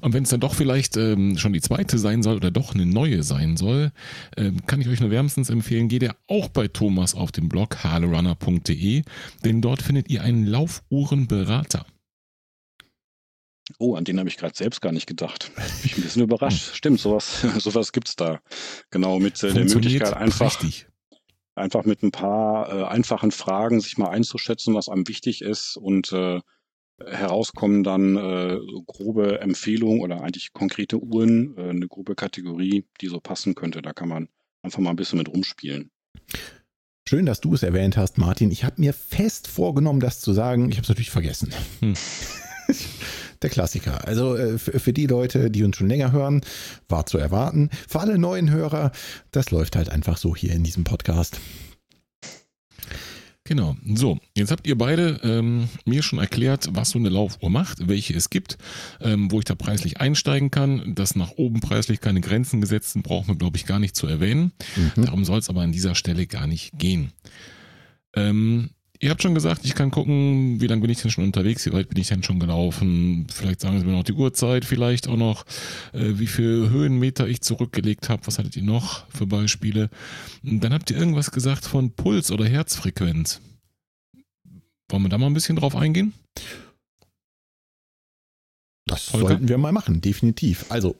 Und wenn es dann doch vielleicht ähm, schon die zweite sein soll oder doch eine neue sein soll, ähm, kann ich euch nur wärmstens empfehlen, geht ihr auch bei Thomas auf den Blog halerunner.de, denn dort findet ihr einen Laufuhrenberater. Oh, an den habe ich gerade selbst gar nicht gedacht. Bin ich ein bisschen überrascht. Stimmt, sowas, sowas gibt es da. Genau, mit äh, der Möglichkeit einfach, einfach mit ein paar äh, einfachen Fragen sich mal einzuschätzen, was einem wichtig ist und äh, herauskommen dann äh, so grobe Empfehlungen oder eigentlich konkrete Uhren, äh, eine grobe Kategorie, die so passen könnte. Da kann man einfach mal ein bisschen mit rumspielen. Schön, dass du es erwähnt hast, Martin. Ich habe mir fest vorgenommen, das zu sagen. Ich habe es natürlich vergessen. Hm. Der Klassiker. Also äh, für die Leute, die uns schon länger hören, war zu erwarten. Für alle neuen Hörer, das läuft halt einfach so hier in diesem Podcast. Genau. So, jetzt habt ihr beide ähm, mir schon erklärt, was so eine Laufuhr macht, welche es gibt, ähm, wo ich da preislich einsteigen kann. Dass nach oben preislich keine Grenzen gesetzt sind, braucht man, glaube ich, gar nicht zu erwähnen. Mhm. Darum soll es aber an dieser Stelle gar nicht gehen. Ähm, Ihr habt schon gesagt, ich kann gucken, wie lange bin ich denn schon unterwegs, wie weit bin ich denn schon gelaufen. Vielleicht sagen Sie mir noch die Uhrzeit, vielleicht auch noch, äh, wie viele Höhenmeter ich zurückgelegt habe. Was hattet ihr noch für Beispiele? Dann habt ihr irgendwas gesagt von Puls oder Herzfrequenz. Wollen wir da mal ein bisschen drauf eingehen? Das Volker? sollten wir mal machen, definitiv. Also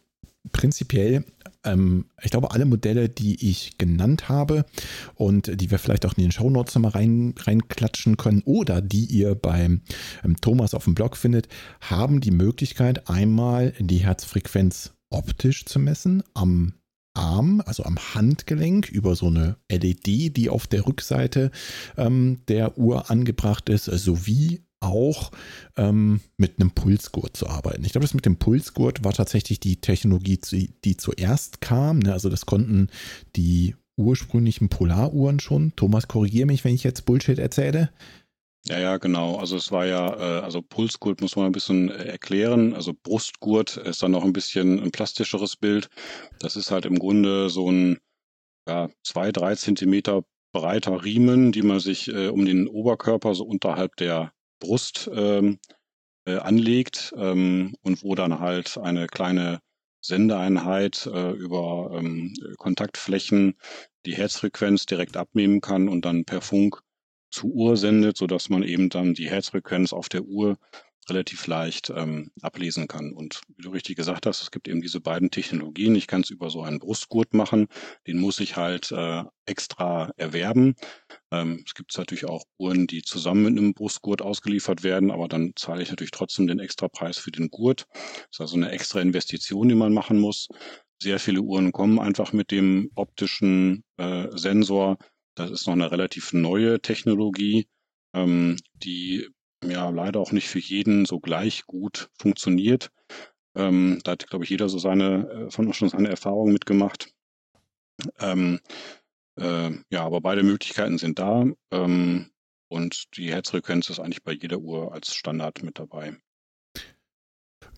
prinzipiell ähm, ich glaube, alle Modelle, die ich genannt habe und die wir vielleicht auch in den Shownotes nochmal rein, reinklatschen können oder die ihr beim ähm, Thomas auf dem Blog findet, haben die Möglichkeit, einmal die Herzfrequenz optisch zu messen am Arm, also am Handgelenk, über so eine LED, die auf der Rückseite ähm, der Uhr angebracht ist, sowie auch ähm, mit einem Pulsgurt zu arbeiten. Ich glaube, das mit dem Pulsgurt war tatsächlich die Technologie, die zuerst kam. Ne? Also das konnten die ursprünglichen Polaruhren schon. Thomas, korrigiere mich, wenn ich jetzt Bullshit erzähle. Ja, ja, genau. Also es war ja, äh, also Pulsgurt muss man ein bisschen äh, erklären. Also Brustgurt ist dann noch ein bisschen ein plastischeres Bild. Das ist halt im Grunde so ein ja, zwei, drei Zentimeter breiter Riemen, die man sich äh, um den Oberkörper so unterhalb der Brust ähm, äh, anlegt ähm, und wo dann halt eine kleine Sendeeinheit äh, über ähm, Kontaktflächen die Herzfrequenz direkt abnehmen kann und dann per Funk zur Uhr sendet, sodass man eben dann die Herzfrequenz auf der Uhr relativ leicht ähm, ablesen kann. Und wie du richtig gesagt hast, es gibt eben diese beiden Technologien. Ich kann es über so einen Brustgurt machen, den muss ich halt äh, extra erwerben. Ähm, es gibt natürlich auch Uhren, die zusammen mit einem Brustgurt ausgeliefert werden, aber dann zahle ich natürlich trotzdem den extra Preis für den Gurt. Das ist also eine extra Investition, die man machen muss. Sehr viele Uhren kommen einfach mit dem optischen äh, Sensor. Das ist noch eine relativ neue Technologie, ähm, die ja leider auch nicht für jeden so gleich gut funktioniert. Ähm, da hat, glaube ich, jeder so seine, äh, von uns schon seine Erfahrungen mitgemacht. Ähm, äh, ja, aber beide Möglichkeiten sind da ähm, und die Herzfrequenz ist eigentlich bei jeder Uhr als Standard mit dabei.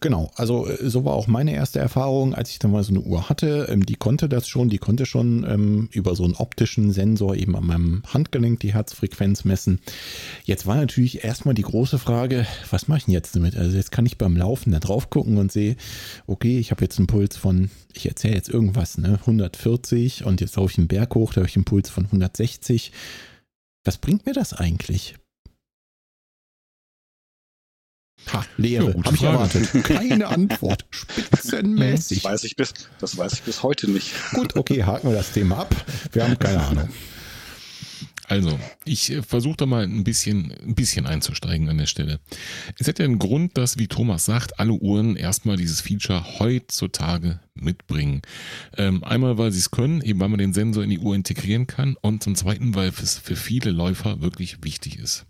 Genau, also äh, so war auch meine erste Erfahrung, als ich dann mal so eine Uhr hatte. Ähm, die konnte das schon, die konnte schon ähm, über so einen optischen Sensor eben an meinem Handgelenk die Herzfrequenz messen. Jetzt war natürlich erstmal die große Frage, was mache ich denn jetzt damit? Also jetzt kann ich beim Laufen da drauf gucken und sehe, okay, ich habe jetzt einen Puls von, ich erzähle jetzt irgendwas, ne, 140 und jetzt laufe ich einen Berg hoch, da habe ich einen Puls von 160. Was bringt mir das eigentlich? Ha, Lehre, Ja, habe ich erwartet. Keine Antwort. Spitzenmäßig. Das weiß ich bis, das weiß ich bis heute nicht. Gut, okay, haken wir das Thema ab. Wir haben keine Ahnung. Also, ich äh, versuche da mal ein bisschen, ein bisschen einzusteigen an der Stelle. Es hat ja einen Grund, dass, wie Thomas sagt, alle Uhren erstmal dieses Feature heutzutage mitbringen. Ähm, einmal, weil sie es können, eben weil man den Sensor in die Uhr integrieren kann und zum zweiten, weil es für viele Läufer wirklich wichtig ist.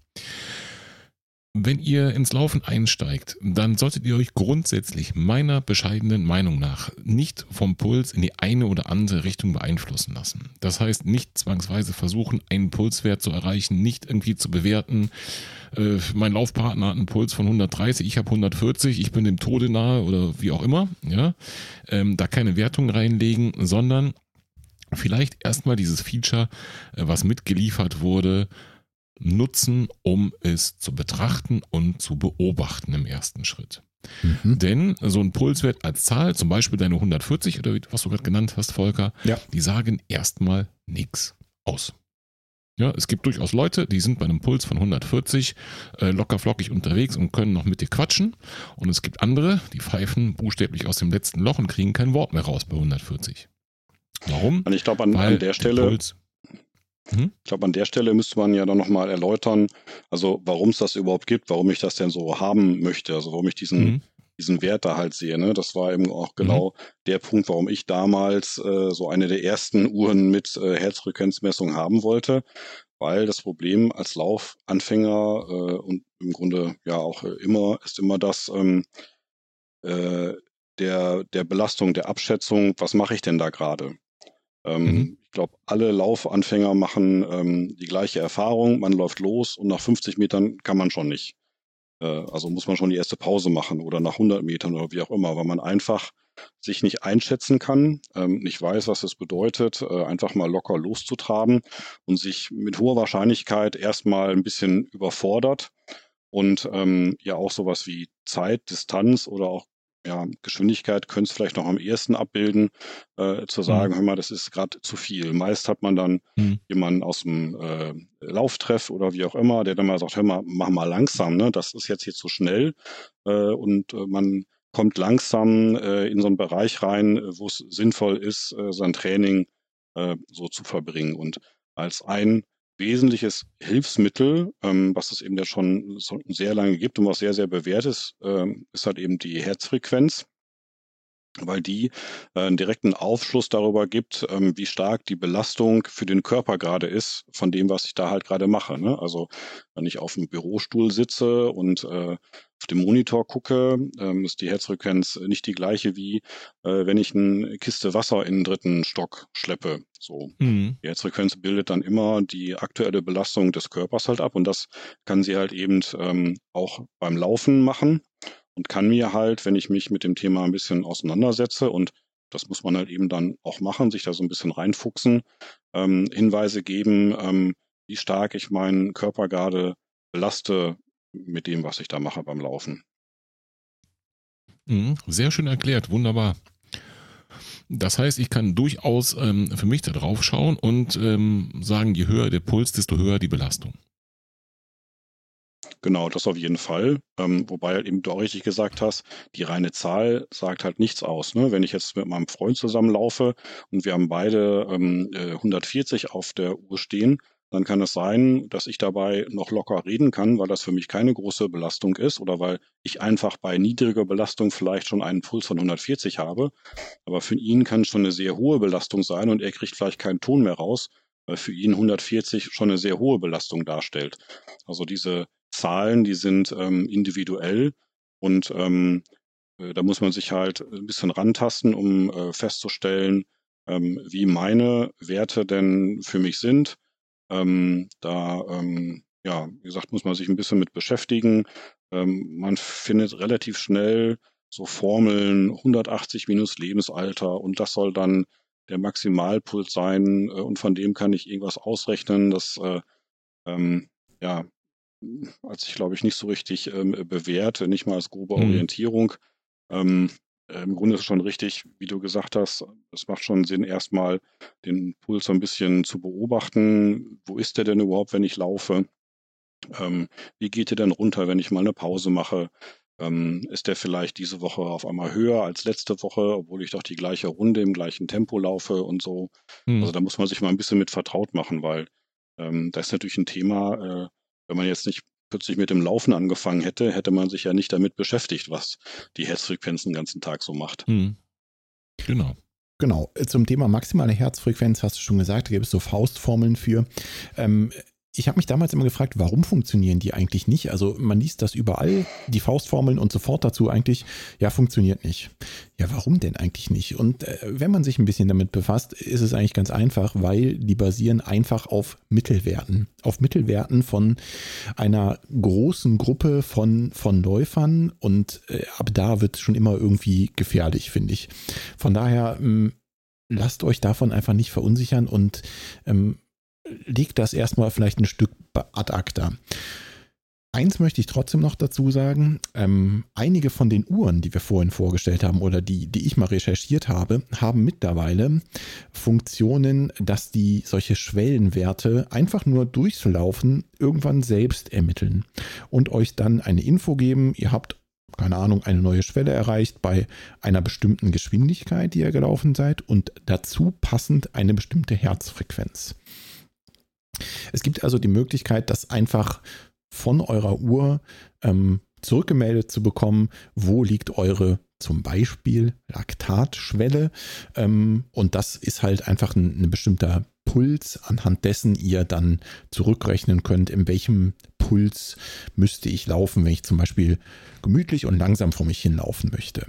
Wenn ihr ins Laufen einsteigt, dann solltet ihr euch grundsätzlich meiner bescheidenen Meinung nach nicht vom Puls in die eine oder andere Richtung beeinflussen lassen. Das heißt, nicht zwangsweise versuchen, einen Pulswert zu erreichen, nicht irgendwie zu bewerten. Äh, mein Laufpartner hat einen Puls von 130, ich habe 140, ich bin dem Tode nahe oder wie auch immer. Ja, ähm, da keine Wertung reinlegen, sondern vielleicht erstmal dieses Feature, äh, was mitgeliefert wurde, nutzen, um es zu betrachten und zu beobachten im ersten Schritt. Mhm. Denn so ein Pulswert als Zahl, zum Beispiel deine 140 oder was du gerade genannt hast, Volker, Ja. die sagen erstmal nichts aus. Ja, es gibt durchaus Leute, die sind bei einem Puls von 140 äh, locker flockig unterwegs und können noch mit dir quatschen. Und es gibt andere, die pfeifen buchstäblich aus dem letzten Loch und kriegen kein Wort mehr raus bei 140. Warum? Und ich glaube, an, an der Stelle, Puls, ich glaube, an der Stelle müsste man ja dann nochmal erläutern, also warum es das überhaupt gibt, warum ich das denn so haben möchte, also warum ich diesen, Mhm. diesen Wert da halt sehe. Ne? Das war eben auch genau der Punkt, warum ich damals äh, so eine der ersten Uhren mit äh, Herzfrequenzmessung haben wollte, weil das Problem als Laufanfänger äh, und im Grunde ja auch äh, immer ist immer das ähm, äh, der, der Belastung, der Abschätzung, was mache ich denn da gerade? Ähm, Mhm. Ich glaube, alle Laufanfänger machen ähm, die gleiche Erfahrung. Man läuft los und nach 50 Metern kann man schon nicht. Äh, also muss man schon die erste Pause machen oder nach 100 Metern oder wie auch immer, weil man einfach sich nicht einschätzen kann, ähm, nicht weiß, was es bedeutet, äh, einfach mal locker loszutraben und sich mit hoher Wahrscheinlichkeit erstmal ein bisschen überfordert und ähm, ja auch sowas wie Zeit, Distanz oder auch ja, Geschwindigkeit könnte es vielleicht noch am ehesten abbilden, äh, zu sagen, hör mal, das ist gerade zu viel. Meist hat man dann Mhm. jemanden aus dem äh, Lauftreff oder wie auch immer, der dann mal sagt, hör mal, mach mal langsam, ne? das ist jetzt hier zu schnell äh, und äh, man kommt langsam äh, in so einen Bereich rein, äh, wo es sinnvoll ist, sein Training so zu verbringen. Und als ein wesentliches Hilfsmittel, ähm, was es eben ja schon sehr lange gibt und was sehr, sehr bewährt ist, ähm, ist halt eben die Herzfrequenz, weil die äh, einen direkten Aufschluss darüber gibt, ähm, wie stark die Belastung für den Körper gerade ist, von dem, was ich da halt gerade mache. Ne? Also wenn ich auf dem Bürostuhl sitze und äh, auf dem Monitor gucke, ähm, ist die Herzfrequenz nicht die gleiche wie äh, wenn ich eine Kiste Wasser in den dritten Stock schleppe. So. Mhm. Die Herzfrequenz bildet dann immer die aktuelle Belastung des Körpers halt ab und das kann sie halt eben ähm, auch beim Laufen machen und kann mir halt, wenn ich mich mit dem Thema ein bisschen auseinandersetze und das muss man halt eben dann auch machen, sich da so ein bisschen reinfuchsen, ähm, Hinweise geben, ähm, wie stark ich meinen Körper gerade belaste mit dem, was ich da mache beim Laufen. Mhm. Sehr schön erklärt, wunderbar. Das heißt, ich kann durchaus ähm, für mich da drauf schauen und ähm, sagen, je höher der Puls, desto höher die Belastung. Genau, das auf jeden Fall. Ähm, wobei halt eben du auch richtig gesagt hast, die reine Zahl sagt halt nichts aus. Ne? Wenn ich jetzt mit meinem Freund zusammenlaufe und wir haben beide ähm, 140 äh, auf der Uhr stehen, dann kann es sein, dass ich dabei noch locker reden kann, weil das für mich keine große Belastung ist oder weil ich einfach bei niedriger Belastung vielleicht schon einen Puls von 140 habe. Aber für ihn kann es schon eine sehr hohe Belastung sein und er kriegt vielleicht keinen Ton mehr raus, weil für ihn 140 schon eine sehr hohe Belastung darstellt. Also diese Zahlen, die sind ähm, individuell und ähm, äh, da muss man sich halt ein bisschen rantasten, um äh, festzustellen, ähm, wie meine Werte denn für mich sind. Ähm, da, ähm, ja, wie gesagt, muss man sich ein bisschen mit beschäftigen. Ähm, man findet relativ schnell so Formeln 180 minus Lebensalter und das soll dann der Maximalpuls sein äh, und von dem kann ich irgendwas ausrechnen. Das äh, ähm, ja, hat sich, glaube ich, nicht so richtig ähm, bewährt, nicht mal als grobe mhm. Orientierung. Ähm, Im Grunde ist es schon richtig, wie du gesagt hast, es macht schon Sinn, erstmal den Puls so ein bisschen zu beobachten. Wo ist der denn überhaupt, wenn ich laufe? Ähm, wie geht der denn runter, wenn ich mal eine Pause mache? Ähm, ist der vielleicht diese Woche auf einmal höher als letzte Woche, obwohl ich doch die gleiche Runde im gleichen Tempo laufe und so? Mhm. Also da muss man sich mal ein bisschen mit vertraut machen, weil ähm, das ist natürlich ein Thema, äh, wenn man jetzt nicht plötzlich mit dem Laufen angefangen hätte, hätte man sich ja nicht damit beschäftigt, was die Herzfrequenz den ganzen Tag so macht. Hm. Genau. Genau, zum Thema maximale Herzfrequenz hast du schon gesagt, da gibt es so Faustformeln für. Ähm, ich habe mich damals immer gefragt, warum funktionieren die eigentlich nicht? Also man liest das überall, die Faustformeln und sofort dazu eigentlich, ja, funktioniert nicht. Ja, warum denn eigentlich nicht? Und äh, wenn man sich ein bisschen damit befasst, ist es eigentlich ganz einfach, weil die basieren einfach auf Mittelwerten. Auf Mittelwerten von einer großen Gruppe von, von Läufern und äh, ab da wird es schon immer irgendwie gefährlich, finde ich. Von daher, ähm, lasst euch davon einfach nicht verunsichern und ähm, legt das erstmal vielleicht ein Stück ad acta. Eins möchte ich trotzdem noch dazu sagen. Ähm, einige von den Uhren, die wir vorhin vorgestellt haben oder die, die ich mal recherchiert habe, haben mittlerweile Funktionen, dass die solche Schwellenwerte einfach nur durchs Laufen irgendwann selbst ermitteln und euch dann eine Info geben. Ihr habt keine Ahnung, eine neue Schwelle erreicht bei einer bestimmten Geschwindigkeit, die ihr gelaufen seid und dazu passend eine bestimmte Herzfrequenz. Es gibt also die Möglichkeit, das einfach von eurer Uhr ähm, zurückgemeldet zu bekommen, wo liegt eure zum Beispiel Laktatschwelle. Ähm, und das ist halt einfach ein, ein bestimmter Puls, anhand dessen ihr dann zurückrechnen könnt, in welchem Puls müsste ich laufen, wenn ich zum Beispiel gemütlich und langsam vor mich hinlaufen möchte.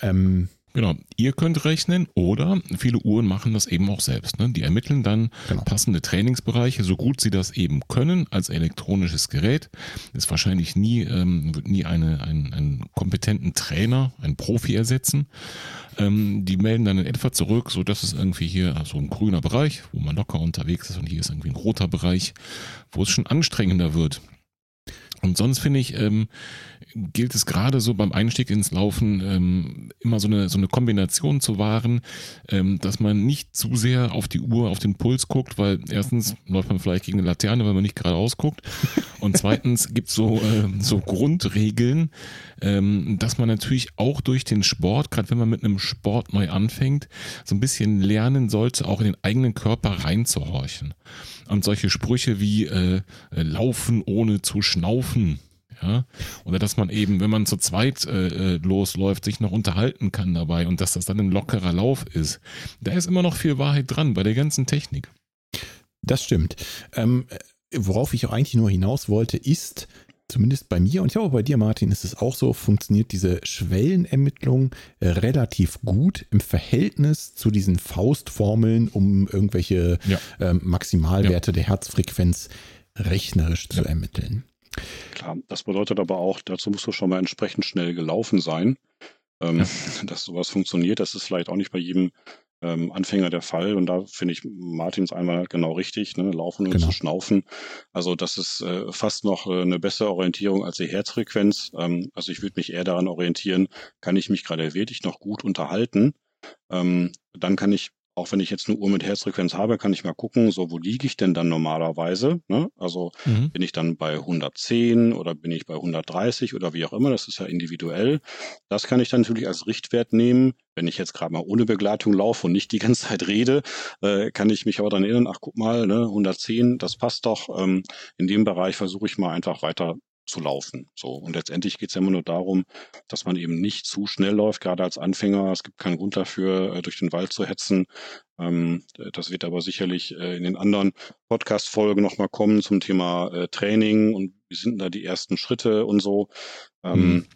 Ähm, Genau, ihr könnt rechnen oder viele Uhren machen das eben auch selbst. Ne? Die ermitteln dann genau. passende Trainingsbereiche, so gut sie das eben können als elektronisches Gerät. Ist wahrscheinlich nie, ähm, wird nie eine, einen, einen kompetenten Trainer, einen Profi ersetzen. Ähm, die melden dann in etwa zurück, so dass es irgendwie hier so ein grüner Bereich, wo man locker unterwegs ist und hier ist irgendwie ein roter Bereich, wo es schon anstrengender wird. Und sonst finde ich, ähm, gilt es gerade so beim Einstieg ins Laufen ähm, immer so eine, so eine Kombination zu wahren, ähm, dass man nicht zu sehr auf die Uhr, auf den Puls guckt, weil erstens läuft man vielleicht gegen eine Laterne, wenn man nicht geradeaus guckt. Und zweitens gibt es so, äh, so Grundregeln, ähm, dass man natürlich auch durch den Sport, gerade wenn man mit einem Sport neu anfängt, so ein bisschen lernen sollte, auch in den eigenen Körper reinzuhorchen. Und solche Sprüche wie äh, äh Laufen ohne zu schnaufen ja? Oder dass man eben, wenn man zu zweit äh, äh, losläuft, sich noch unterhalten kann dabei und dass das dann ein lockerer Lauf ist. Da ist immer noch viel Wahrheit dran bei der ganzen Technik. Das stimmt. Ähm, worauf ich auch eigentlich nur hinaus wollte, ist, zumindest bei mir und ich glaube bei dir, Martin, ist es auch so, funktioniert diese Schwellenermittlung relativ gut im Verhältnis zu diesen Faustformeln, um irgendwelche ja. ähm, Maximalwerte ja. der Herzfrequenz rechnerisch ja. zu ermitteln. Klar, das bedeutet aber auch, dazu musst du schon mal entsprechend schnell gelaufen sein, ähm, ja. dass sowas funktioniert. Das ist vielleicht auch nicht bei jedem ähm, Anfänger der Fall. Und da finde ich Martins einmal genau richtig, ne? laufen und genau. zu schnaufen. Also das ist äh, fast noch äh, eine bessere Orientierung als die Herzfrequenz. Ähm, also ich würde mich eher daran orientieren, kann ich mich gerade wirklich noch gut unterhalten. Ähm, dann kann ich auch wenn ich jetzt eine Uhr mit Herzfrequenz habe, kann ich mal gucken, so wo liege ich denn dann normalerweise? Ne? Also mhm. bin ich dann bei 110 oder bin ich bei 130 oder wie auch immer, das ist ja individuell. Das kann ich dann natürlich als Richtwert nehmen. Wenn ich jetzt gerade mal ohne Begleitung laufe und nicht die ganze Zeit rede, äh, kann ich mich aber dann erinnern, ach guck mal, ne, 110, das passt doch. Ähm, in dem Bereich versuche ich mal einfach weiter zu laufen. So. Und letztendlich geht es ja immer nur darum, dass man eben nicht zu schnell läuft, gerade als Anfänger. Es gibt keinen Grund dafür, äh, durch den Wald zu hetzen. Ähm, das wird aber sicherlich äh, in den anderen Podcast-Folgen nochmal kommen zum Thema äh, Training und wie sind da die ersten Schritte und so. Ähm, mhm.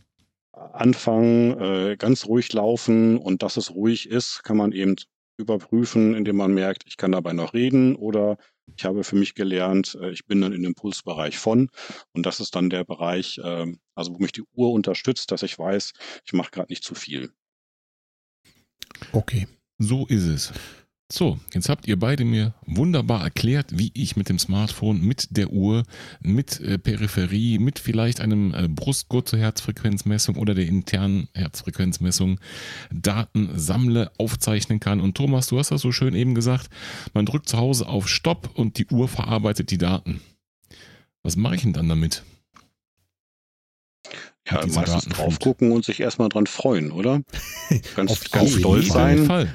Anfangen, ganz ruhig laufen und dass es ruhig ist, kann man eben überprüfen, indem man merkt, ich kann dabei noch reden oder ich habe für mich gelernt, äh, ich bin dann im Impulsbereich von und das ist dann der Bereich, ähm, also wo mich die Uhr unterstützt, dass ich weiß, ich mache gerade nicht zu viel. Okay. So ist es. So, jetzt habt ihr beide mir wunderbar erklärt, wie ich mit dem Smartphone, mit der Uhr, mit äh, Peripherie, mit vielleicht einem äh, Brustgurt zur Herzfrequenzmessung oder der internen Herzfrequenzmessung Daten sammle, aufzeichnen kann. Und Thomas, du hast das so schön eben gesagt, man drückt zu Hause auf Stopp und die Uhr verarbeitet die Daten. Was mache ich denn dann damit? Ja, meistens drauf gucken und sich erstmal dran freuen, oder? Ganz, ganz stolz sein. Fall.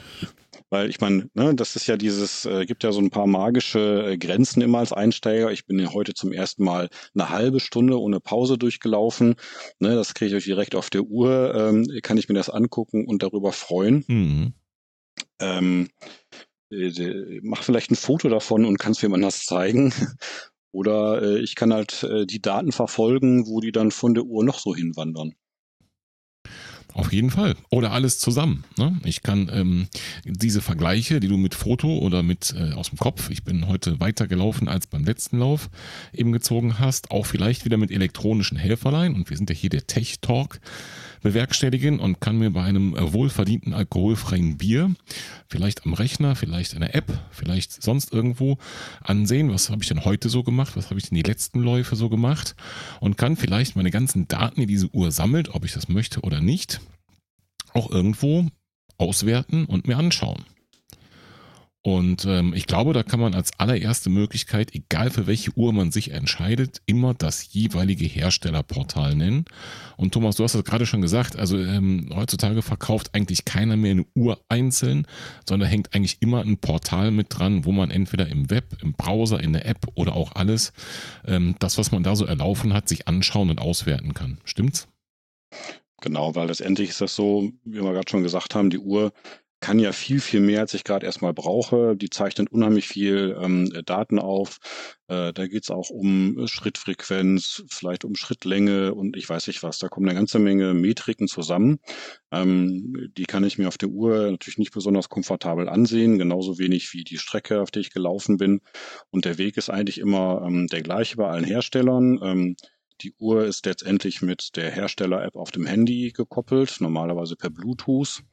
Weil ich meine, ne, das ist ja dieses, äh, gibt ja so ein paar magische äh, Grenzen immer als Einsteiger. Ich bin ja heute zum ersten Mal eine halbe Stunde ohne Pause durchgelaufen. Ne, das kriege ich euch direkt auf der Uhr. Ähm, kann ich mir das angucken und darüber freuen. Mhm. Ähm, äh, mach vielleicht ein Foto davon und kannst mir mal das zeigen. Oder äh, ich kann halt äh, die Daten verfolgen, wo die dann von der Uhr noch so hinwandern. Auf jeden Fall. Oder alles zusammen. Ne? Ich kann ähm, diese Vergleiche, die du mit Foto oder mit äh, aus dem Kopf, ich bin heute weiter gelaufen als beim letzten Lauf, eben gezogen hast, auch vielleicht wieder mit elektronischen Helferlein. Und wir sind ja hier der Tech Talk bewerkstelligen und kann mir bei einem äh, wohlverdienten alkoholfreien Bier, vielleicht am Rechner, vielleicht in der App, vielleicht sonst irgendwo ansehen, was habe ich denn heute so gemacht, was habe ich denn die letzten Läufe so gemacht und kann vielleicht meine ganzen Daten, die diese Uhr sammelt, ob ich das möchte oder nicht, auch irgendwo auswerten und mir anschauen. Und ähm, ich glaube, da kann man als allererste Möglichkeit, egal für welche Uhr man sich entscheidet, immer das jeweilige Herstellerportal nennen. Und Thomas, du hast das gerade schon gesagt, also ähm, heutzutage verkauft eigentlich keiner mehr eine Uhr einzeln, sondern hängt eigentlich immer ein Portal mit dran, wo man entweder im Web, im Browser, in der App oder auch alles, ähm, das, was man da so erlaufen hat, sich anschauen und auswerten kann. Stimmt's? Genau, weil letztendlich ist das so, wie wir gerade schon gesagt haben, die Uhr kann ja viel, viel mehr, als ich gerade erstmal brauche. Die zeichnet unheimlich viel ähm, Daten auf. Äh, da geht's auch um Schrittfrequenz, vielleicht um Schrittlänge und ich weiß nicht was. Da kommen eine ganze Menge Metriken zusammen. Ähm, die kann ich mir auf der Uhr natürlich nicht besonders komfortabel ansehen, genauso wenig wie die Strecke, auf der ich gelaufen bin. Und der Weg ist eigentlich immer ähm, der gleiche bei allen Herstellern. Ähm, die Uhr ist letztendlich mit der Hersteller-App auf dem Handy gekoppelt, normalerweise per Bluetooth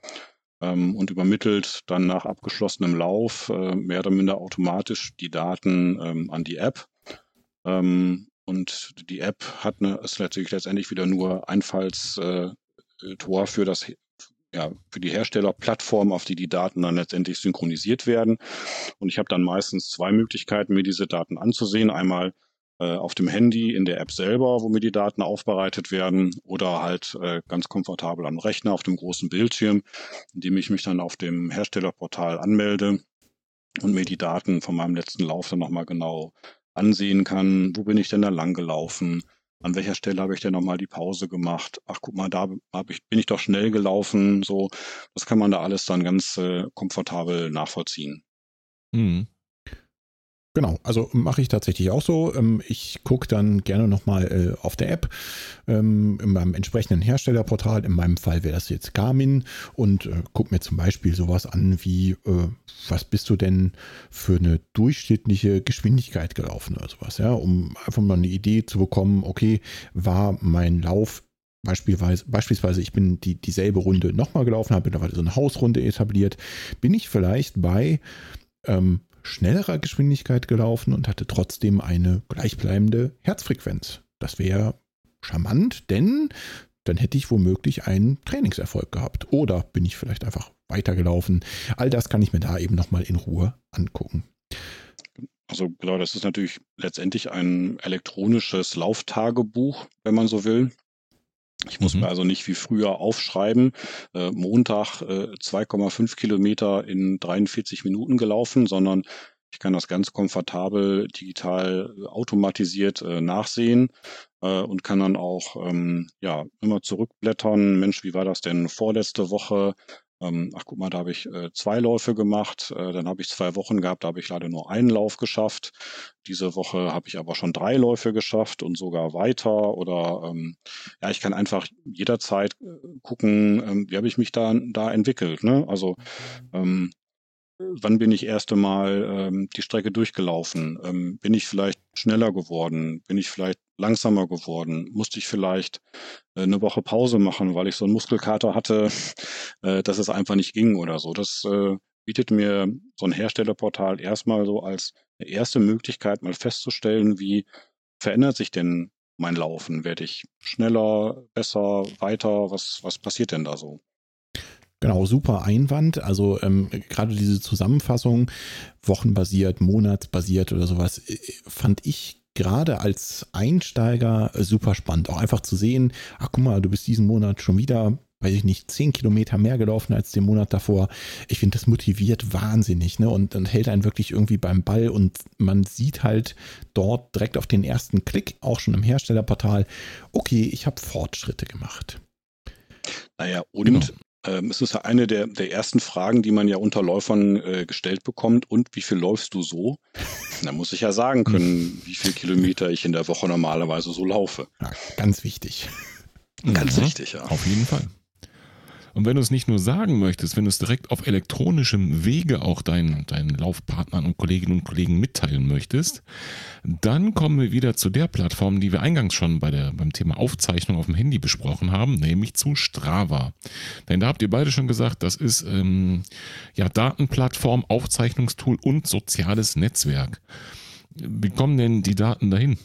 ähm, und übermittelt dann nach abgeschlossenem Lauf äh, mehr oder minder automatisch die Daten ähm, an die App. Ähm, und die App hat eine, ist natürlich letztendlich wieder nur Einfallstor äh, für das ja, für die Herstellerplattform, auf die die Daten dann letztendlich synchronisiert werden. Und ich habe dann meistens zwei Möglichkeiten, mir diese Daten anzusehen. Einmal äh, auf dem Handy in der App selber, wo mir die Daten aufbereitet werden, oder halt äh, ganz komfortabel am Rechner auf dem großen Bildschirm, indem ich mich dann auf dem Herstellerportal anmelde und mir die Daten von meinem letzten Lauf dann nochmal genau ansehen kann. Wo bin ich denn da lang gelaufen? An welcher Stelle habe ich denn nochmal die Pause gemacht? Ach, guck mal, da ich, bin ich doch schnell gelaufen. So, das kann man da alles dann ganz äh, komfortabel nachvollziehen. Mhm. Genau, also mache ich tatsächlich auch so. Ähm, ich gucke dann gerne nochmal äh, auf der App, ähm, in meinem entsprechenden Herstellerportal. In meinem Fall wäre das jetzt Garmin und äh, gucke mir zum Beispiel sowas an wie, äh, was bist du denn für eine durchschnittliche Geschwindigkeit gelaufen oder sowas, ja, um einfach mal eine Idee zu bekommen, okay, war mein Lauf Beispielsweise, beispielsweise, ich bin die, dieselbe Runde nochmal gelaufen, habe mittlerweile so eine Hausrunde etabliert, bin ich vielleicht bei ähm, schnellerer Geschwindigkeit gelaufen und hatte trotzdem eine gleichbleibende Herzfrequenz. Das wäre charmant, denn dann hätte ich womöglich einen Trainingserfolg gehabt. Oder bin ich vielleicht einfach weitergelaufen. All das kann ich mir da eben nochmal in Ruhe angucken. Also genau, das ist natürlich letztendlich ein elektronisches Lauftagebuch, wenn man so will. Ich muss mhm. mir also nicht wie früher aufschreiben, äh, Montag äh, 2,5 Kilometer in 43 Minuten gelaufen, sondern ich kann das ganz komfortabel digital äh, automatisiert äh, nachsehen äh, und kann dann auch ähm, ja immer zurückblättern. Mensch, wie war das denn vorletzte Woche? Ähm, ach guck mal, da habe ich äh, zwei Läufe gemacht, äh, dann habe ich zwei Wochen gehabt, da habe ich leider nur einen Lauf geschafft. Diese Woche habe ich aber schon drei Läufe geschafft und sogar weiter. Oder ähm, ja, ich kann einfach jederzeit äh, gucken, ähm, wie habe ich mich da, da entwickelt. Ne? Also ähm, wann bin ich erste Mal ähm, die Strecke durchgelaufen? Ähm, bin ich vielleicht schneller geworden? Bin ich vielleicht langsamer geworden? Musste ich vielleicht äh, eine Woche Pause machen, weil ich so einen Muskelkater hatte, äh, dass es einfach nicht ging oder so? Das äh, bietet mir so ein Herstellerportal erstmal so als erste Möglichkeit, mal festzustellen, wie verändert sich denn mein Laufen? Werde ich schneller, besser, weiter? Was, was passiert denn da so? Genau, super Einwand. Also ähm, gerade diese Zusammenfassung, wochenbasiert, monatsbasiert oder sowas, fand ich gerade als Einsteiger super spannend. Auch einfach zu sehen, ach guck mal, du bist diesen Monat schon wieder, weiß ich nicht, zehn Kilometer mehr gelaufen als den Monat davor. Ich finde, das motiviert wahnsinnig, ne? Und dann hält einen wirklich irgendwie beim Ball und man sieht halt dort direkt auf den ersten Klick, auch schon im Herstellerportal, okay, ich habe Fortschritte gemacht. Naja, und genau. Ähm, es ist ja eine der, der ersten Fragen, die man ja unter Läufern äh, gestellt bekommt. Und wie viel läufst du so? Da muss ich ja sagen können, wie viele Kilometer ich in der Woche normalerweise so laufe. Ja, ganz wichtig. Ganz mhm. wichtig, ja. Auf jeden Fall. Und wenn du es nicht nur sagen möchtest, wenn du es direkt auf elektronischem Wege auch deinen, deinen Laufpartnern und Kolleginnen und Kollegen mitteilen möchtest, dann kommen wir wieder zu der Plattform, die wir eingangs schon bei der, beim Thema Aufzeichnung auf dem Handy besprochen haben, nämlich zu Strava. Denn da habt ihr beide schon gesagt, das ist ähm, ja Datenplattform, Aufzeichnungstool und soziales Netzwerk. Wie kommen denn die Daten dahin?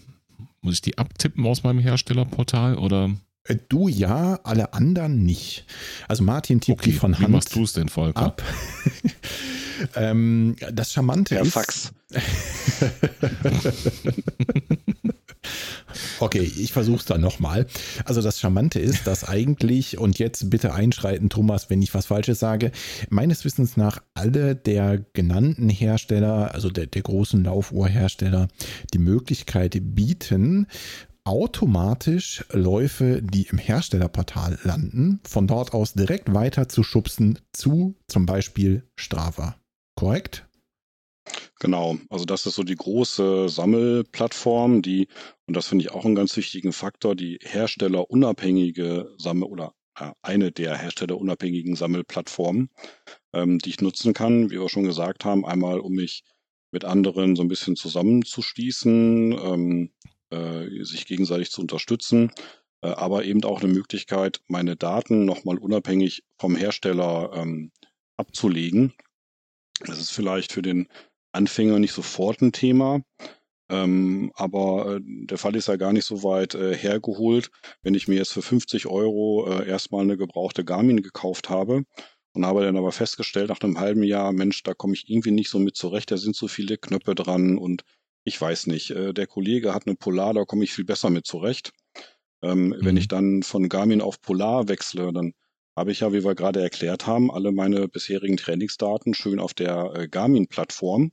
Muss ich die abtippen aus meinem Herstellerportal oder? Äh, du ja, alle anderen nicht. Also Martin tippt okay, die von Hand. Wie machst du es denn, Volker? Ab. ähm, das Charmante Der ist. Fax. okay, ich versuche es dann nochmal. Also das Charmante ist, dass eigentlich, und jetzt bitte einschreiten, Thomas, wenn ich was Falsches sage, meines Wissens nach alle der genannten Hersteller, also der, der großen Laufuhrhersteller, die Möglichkeit bieten, automatisch Läufe, die im Herstellerportal landen, von dort aus direkt weiter zu schubsen zu zum Beispiel Strava. Korrekt? Genau, also das ist so die große Sammelplattform, die, und das finde ich auch einen ganz wichtigen Faktor, die herstellerunabhängige Sammel- oder eine der herstellerunabhängigen Sammelplattformen, ähm, die ich nutzen kann, wie wir schon gesagt haben, einmal um mich mit anderen so ein bisschen zusammenzuschließen, ähm, äh, sich gegenseitig zu unterstützen, äh, aber eben auch eine Möglichkeit, meine Daten nochmal unabhängig vom Hersteller ähm, abzulegen. Das ist vielleicht für den Anfänger nicht sofort ein Thema, ähm, aber äh, der Fall ist ja gar nicht so weit äh, hergeholt. Wenn ich mir jetzt für 50 Euro äh, erstmal eine gebrauchte Garmin gekauft habe und habe dann aber festgestellt nach einem halben Jahr, Mensch, da komme ich irgendwie nicht so mit zurecht, da sind so viele Knöpfe dran und ich weiß nicht, äh, der Kollege hat eine Polar, da komme ich viel besser mit zurecht. Ähm, mhm. Wenn ich dann von Garmin auf Polar wechsle, dann habe ich ja, wie wir gerade erklärt haben, alle meine bisherigen Trainingsdaten schön auf der äh, Garmin-Plattform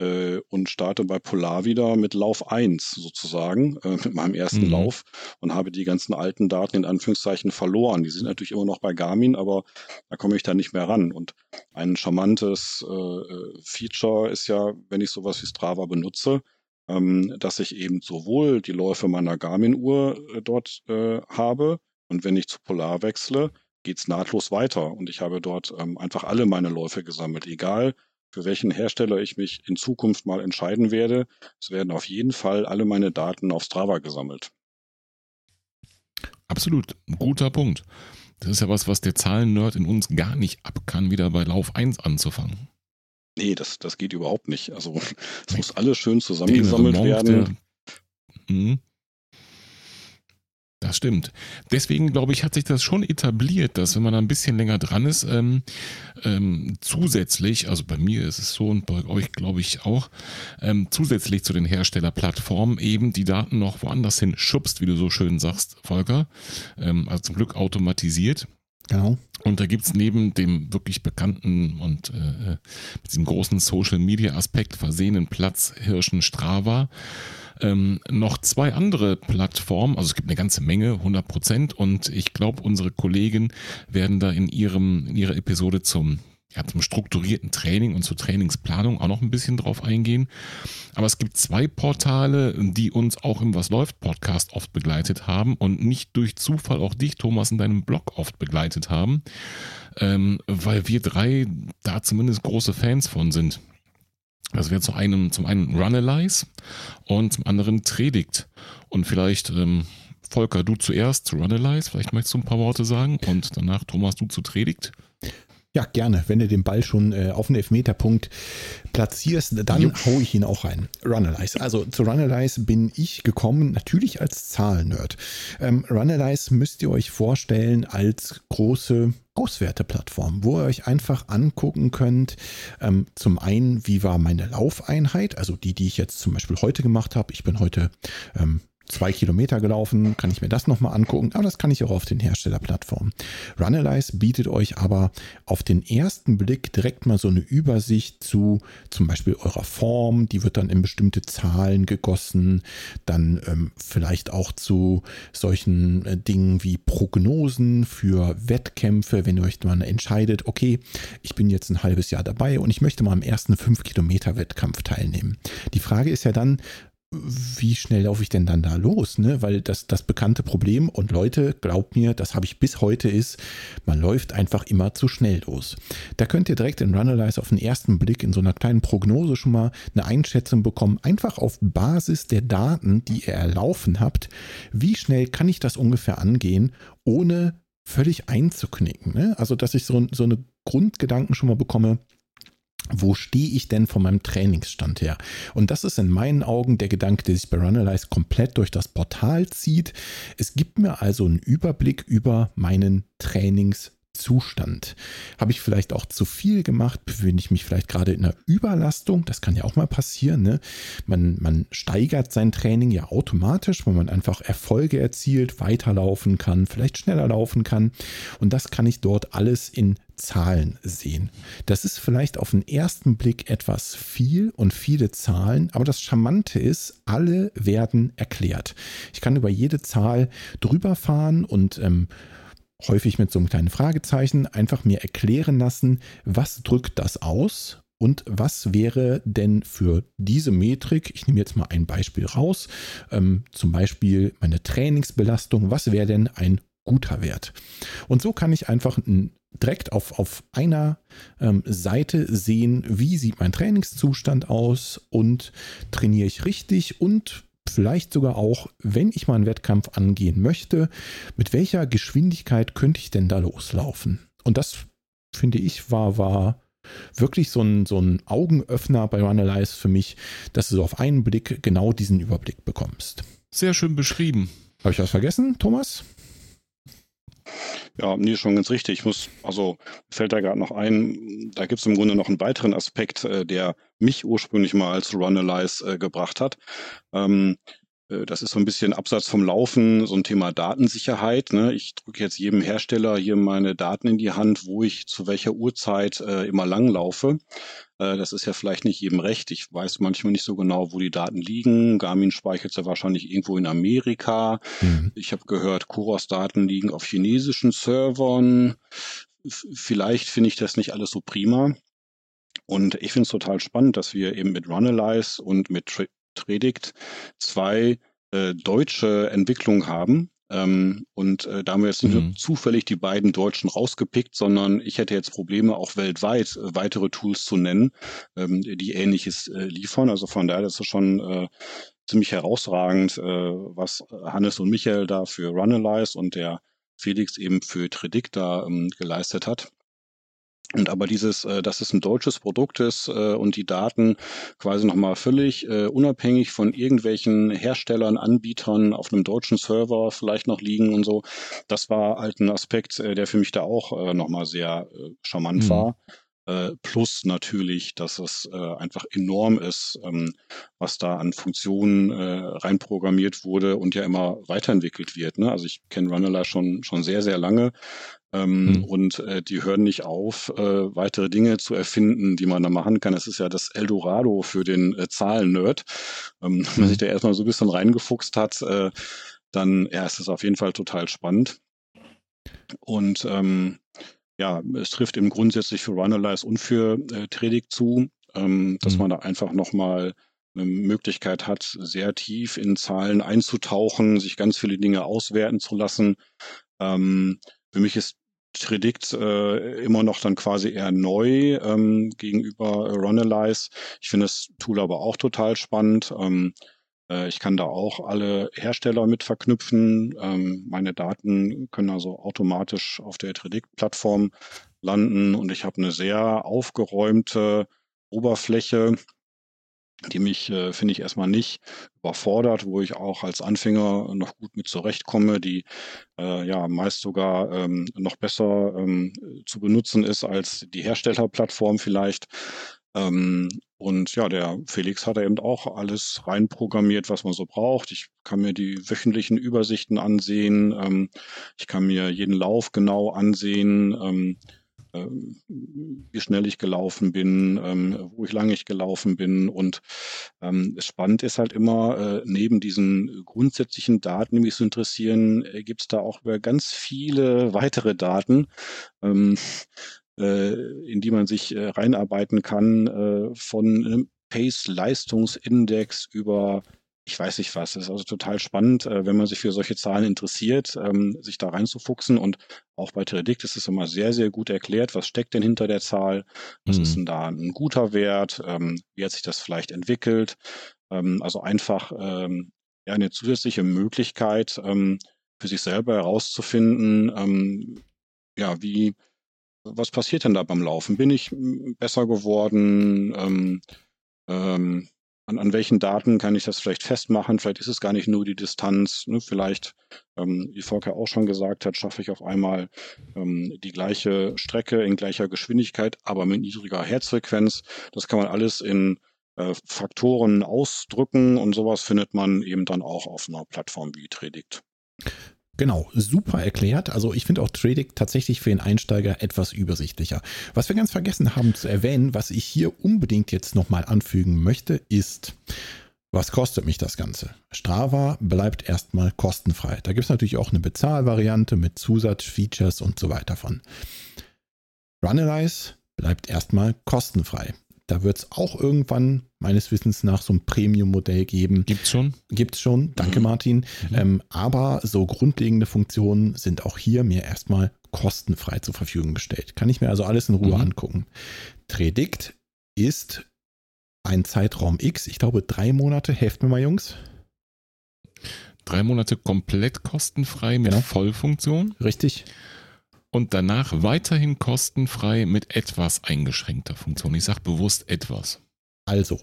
äh, und starte bei Polar wieder mit Lauf 1 sozusagen, äh, mit meinem ersten mhm. Lauf und habe die ganzen alten Daten in Anführungszeichen verloren. Die sind natürlich immer noch bei Garmin, aber da komme ich dann nicht mehr ran. Und ein charmantes äh, äh, Feature ist ja, wenn ich sowas wie Strava benutze, ähm, dass ich eben sowohl die Läufe meiner Garmin-Uhr äh, dort äh, habe und wenn ich zu Polar wechsle, geht's nahtlos weiter und ich habe dort ähm, einfach alle meine Läufe gesammelt, egal für welchen Hersteller ich mich in Zukunft mal entscheiden werde. Es werden auf jeden Fall alle meine Daten auf Strava gesammelt. Absolut, guter Punkt. Das ist ja was, was der Zahlen-Nerd in uns gar nicht ab kann, wieder bei Lauf 1 anzufangen. Nee, das, das geht überhaupt nicht. Also es muss alles schön zusammengesammelt werden. Der, hm. Das stimmt. Deswegen glaube ich, hat sich das schon etabliert, dass wenn man ein bisschen länger dran ist, ähm, ähm, zusätzlich, also bei mir ist es so und bei euch glaube ich auch, ähm, zusätzlich zu den Herstellerplattformen eben die Daten noch woanders hin schubst, wie du so schön sagst, Volker. Ähm, also zum Glück automatisiert. Genau. Und da gibt's neben dem wirklich bekannten und äh, mit diesem großen Social Media Aspekt versehenen Platz Hirschen Strava ähm, noch zwei andere Plattformen. Also es gibt eine ganze Menge, 100 Prozent. Und ich glaube, unsere Kollegen werden da in ihrem in ihrer Episode zum ja, zum strukturierten Training und zur Trainingsplanung auch noch ein bisschen drauf eingehen. Aber es gibt zwei Portale, die uns auch im Was läuft Podcast oft begleitet haben und nicht durch Zufall auch dich, Thomas, in deinem Blog oft begleitet haben, ähm, weil wir drei da zumindest große Fans von sind. Das wäre zum einen, zum einen Runalyze und zum anderen Tredict. Und vielleicht, ähm, Volker, du zuerst zu Runalyze, vielleicht möchtest du ein paar Worte sagen und danach Thomas, du zu Tredict. Ja, gerne. Wenn du den Ball schon äh, auf den Elfmeterpunkt platzierst, dann jo. hau ich ihn auch rein. Runalyze. Also zu Runalyze bin ich gekommen, natürlich als Zahlennerd. Ähm, Runalyze müsst ihr euch vorstellen als große Auswerteplattform, wo ihr euch einfach angucken könnt, ähm, zum einen, wie war meine Laufeinheit, also die, die ich jetzt zum Beispiel heute gemacht habe. Ich bin heute ähm, zwei Kilometer gelaufen, kann ich mir das nochmal angucken, aber das kann ich auch auf den Herstellerplattformen. Runalyze bietet euch aber auf den ersten Blick direkt mal so eine Übersicht zu zum Beispiel eurer Form, die wird dann in bestimmte Zahlen gegossen, dann ähm, vielleicht auch zu solchen äh, Dingen wie Prognosen für Wettkämpfe, wenn ihr euch mal entscheidet, okay, ich bin jetzt ein halbes Jahr dabei und ich möchte mal am ersten 5 Kilometer Wettkampf teilnehmen. Die Frage ist ja dann, wie schnell laufe ich denn dann da los? Ne? Weil das, das bekannte Problem, und Leute, glaubt mir, das habe ich bis heute, ist, man läuft einfach immer zu schnell los. Da könnt ihr direkt in Runalyze auf den ersten Blick in so einer kleinen Prognose schon mal eine Einschätzung bekommen, einfach auf Basis der Daten, die ihr erlaufen habt, wie schnell kann ich das ungefähr angehen, ohne völlig einzuknicken. Ne? Also, dass ich so, so eine Grundgedanken schon mal bekomme, wo stehe ich denn von meinem Trainingsstand her? Und das ist in meinen Augen der Gedanke, der sich bei Runalyze komplett durch das Portal zieht. Es gibt mir also einen Überblick über meinen Trainingsstand. Zustand. Habe ich vielleicht auch zu viel gemacht? Befinde ich mich vielleicht gerade in einer Überlastung? Das kann ja auch mal passieren. Ne? Man, man steigert sein Training ja automatisch, weil man einfach Erfolge erzielt, weiterlaufen kann, vielleicht schneller laufen kann. Und das kann ich dort alles in Zahlen sehen. Das ist vielleicht auf den ersten Blick etwas viel und viele Zahlen, aber das Charmante ist, alle werden erklärt. Ich kann über jede Zahl drüber fahren und ähm, häufig mit so einem kleinen Fragezeichen, einfach mir erklären lassen, was drückt das aus und was wäre denn für diese Metrik, ich nehme jetzt mal ein Beispiel raus, ähm, zum Beispiel meine Trainingsbelastung, was wäre denn ein guter Wert? Und so kann ich einfach direkt auf, auf einer ähm, Seite sehen, wie sieht mein Trainingszustand aus und trainiere ich richtig und vielleicht sogar auch, wenn ich mal einen Wettkampf angehen möchte, mit welcher Geschwindigkeit könnte ich denn da loslaufen? Und das, finde ich, war, war wirklich so ein, so ein Augenöffner bei Runalyze für mich, dass du so auf einen Blick genau diesen Überblick bekommst. Sehr schön beschrieben. Habe ich was vergessen, Thomas? Ja, nee, schon ganz richtig. Ich muss, also fällt da gerade noch ein, da gibt es im Grunde noch einen weiteren Aspekt, äh, der mich ursprünglich mal als Runalyze äh, gebracht hat. Ähm, äh, das ist so ein bisschen Absatz vom Laufen, so ein Thema Datensicherheit. Ne? Ich drücke jetzt jedem Hersteller hier meine Daten in die Hand, wo ich zu welcher Uhrzeit äh, immer lang laufe. Äh, das ist ja vielleicht nicht jedem recht. Ich weiß manchmal nicht so genau, wo die Daten liegen. Garmin speichert sie wahrscheinlich irgendwo in Amerika. Mhm. Ich habe gehört, Kuros-Daten liegen auf chinesischen Servern. Vielleicht finde ich das nicht alles so prima. Und ich finde es total spannend, dass wir eben mit Runalyze und mit Tredict zwei äh, deutsche Entwicklungen haben, ähm, und äh, da haben wir jetzt nicht mhm. nur zufällig die beiden Deutschen rausgepickt, sondern ich hätte jetzt Probleme, auch weltweit äh, weitere Tools zu nennen, ähm, die ähnliches äh, liefern. Also von daher ist es schon äh, ziemlich herausragend, äh, was Hannes und Michael da für Runalyze und der Felix eben für Tredict da ähm, geleistet hat. Und aber dieses, äh, dass es ein deutsches Produkt ist äh, und die Daten quasi nochmal völlig äh, unabhängig von irgendwelchen Herstellern, Anbietern auf einem deutschen Server vielleicht noch liegen und so, das war halt ein Aspekt, äh, der für mich da auch äh, nochmal sehr äh, charmant mhm. war. Äh, plus natürlich, dass es äh, einfach enorm ist, ähm, was da an Funktionen äh, reinprogrammiert wurde und ja immer weiterentwickelt wird. Ne? Also ich kenne Runnela schon, schon sehr, sehr lange ähm, mhm. Und äh, die hören nicht auf, äh, weitere Dinge zu erfinden, die man da machen kann. Es ist ja das Eldorado für den äh, Zahlen-Nerd. Ähm, mhm. Wenn man sich da erstmal so ein bisschen reingefuchst hat, äh, dann ja, ist es auf jeden Fall total spannend. Und ähm, ja, es trifft eben grundsätzlich für Runalyze und für äh, Tredig zu, ähm, dass mhm. man da einfach nochmal eine Möglichkeit hat, sehr tief in Zahlen einzutauchen, sich ganz viele Dinge auswerten zu lassen. Ähm, für mich ist Predict äh, immer noch dann quasi eher neu ähm, gegenüber Runalyze. Ich finde das Tool aber auch total spannend. Ähm, äh, ich kann da auch alle Hersteller mit verknüpfen. Ähm, meine Daten können also automatisch auf der Predict-Plattform landen und ich habe eine sehr aufgeräumte Oberfläche, die mich, äh, finde ich, erstmal nicht überfordert, wo ich auch als Anfänger noch gut mit zurechtkomme, die äh, ja meist sogar ähm, noch besser ähm, zu benutzen ist als die Herstellerplattform vielleicht. Ähm, und ja, der Felix hat da eben auch alles reinprogrammiert, was man so braucht. Ich kann mir die wöchentlichen Übersichten ansehen. Ähm, ich kann mir jeden Lauf genau ansehen. Ähm, wie schnell ich gelaufen bin, ähm, wo ich lange ich gelaufen bin. Und ähm, spannend ist halt immer, äh, neben diesen grundsätzlichen Daten, die mich so interessieren, äh, gibt es da auch ganz viele weitere Daten. Äh, in die man sich reinarbeiten kann, von einem Pace-Leistungsindex über ich weiß nicht was. Das ist also total spannend, äh, wenn man sich für solche Zahlen interessiert, ähm, sich da reinzufuchsen. Und auch bei Predict ist es immer sehr, sehr gut erklärt, was steckt denn hinter der Zahl, was mhm. ist denn da ein guter Wert, ähm, wie hat sich das vielleicht entwickelt. Ähm, also einfach ja, eine zusätzliche Möglichkeit für sich selber herauszufinden, ja, wie, was passiert denn da beim Laufen? Bin ich besser geworden? Ähm, an, an welchen Daten kann ich das vielleicht festmachen? Vielleicht ist es gar nicht nur die Distanz. Ne? Vielleicht, ähm, wie Volker auch schon gesagt hat, schaffe ich auf einmal ähm, die gleiche Strecke in gleicher Geschwindigkeit, aber mit niedriger Herzfrequenz. Das kann man alles in äh, Faktoren ausdrücken und sowas findet man eben dann auch auf einer Plattform wie Tredict. Genau, super erklärt. Also ich finde auch Trading tatsächlich für den Einsteiger etwas übersichtlicher. Was wir ganz vergessen haben zu erwähnen, was ich hier unbedingt jetzt nochmal anfügen möchte, ist, was kostet mich das Ganze? Strava bleibt erstmal kostenfrei. Da gibt es natürlich auch eine Bezahlvariante mit Zusatzfeatures und so weiter von. Runalyze bleibt erstmal kostenfrei. Da wird es auch irgendwann meines Wissens nach so ein Premium-Modell geben. Gibt's schon? Gibt's schon. Danke, mhm. Martin. Mhm. Ähm, aber so grundlegende Funktionen sind auch hier mir erstmal kostenfrei zur Verfügung gestellt. Kann ich mir also alles in Ruhe mhm. angucken. Predict ist ein Zeitraum X, ich glaube drei Monate, helft mir mal, Jungs. Drei Monate komplett kostenfrei mit genau. Vollfunktion. Richtig und danach weiterhin kostenfrei mit etwas eingeschränkter Funktion. Ich sage bewusst etwas. Also,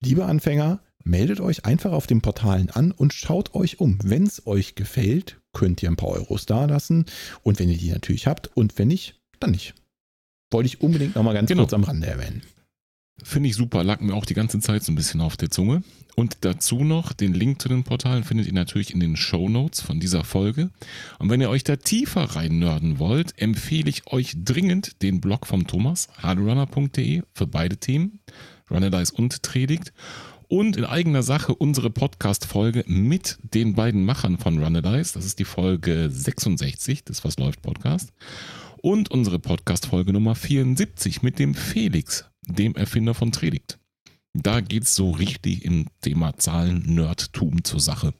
liebe Anfänger, meldet euch einfach auf den Portalen an und schaut euch um. Wenn es euch gefällt, könnt ihr ein paar Euros da lassen. Und wenn ihr die natürlich habt und wenn nicht, dann nicht. Wollte ich unbedingt nochmal ganz genau. kurz am Rande erwähnen. Finde ich super, lag mir auch die ganze Zeit so ein bisschen auf der Zunge. Und dazu noch den Link zu den Portalen findet ihr natürlich in den Show Notes von dieser Folge. Und wenn ihr euch da tiefer rein nörden wollt, empfehle ich euch dringend den Blog vom Thomas, hardrunner.de, für beide Themen, Runnadice und Predigt. Und in eigener Sache unsere Podcast-Folge mit den beiden Machern von Runnadice. Das ist die Folge 66 des Was läuft Podcast. Und unsere Podcast-Folge Nummer 74 mit dem Felix dem Erfinder von Tredict. Da geht es so richtig im Thema Zahlen-Nerdtum zur Sache.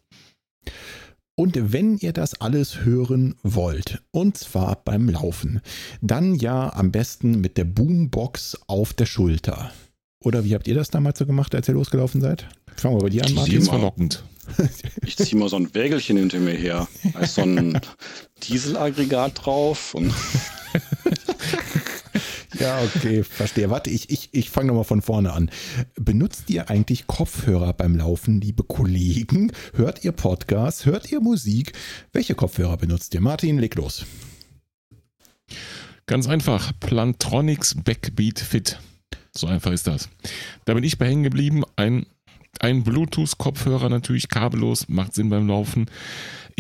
Und wenn ihr das alles hören wollt, und zwar beim Laufen, dann ja am besten mit der Boombox auf der Schulter. Oder wie habt ihr das damals so gemacht, als ihr losgelaufen seid? Fangen wir bei dir an, Martin. Das verlockend. Ich ziehe mal so ein Wägelchen hinter mir her. Da ist so ein Dieselaggregat drauf. Und Ja, okay, verstehe. Warte, ich, ich, ich fange nochmal von vorne an. Benutzt ihr eigentlich Kopfhörer beim Laufen, liebe Kollegen? Hört ihr Podcasts? Hört ihr Musik? Welche Kopfhörer benutzt ihr? Martin, leg los. Ganz einfach. Plantronics Backbeat Fit. So einfach ist das. Da bin ich bei hängen geblieben. Ein, ein Bluetooth-Kopfhörer natürlich kabellos, macht Sinn beim Laufen.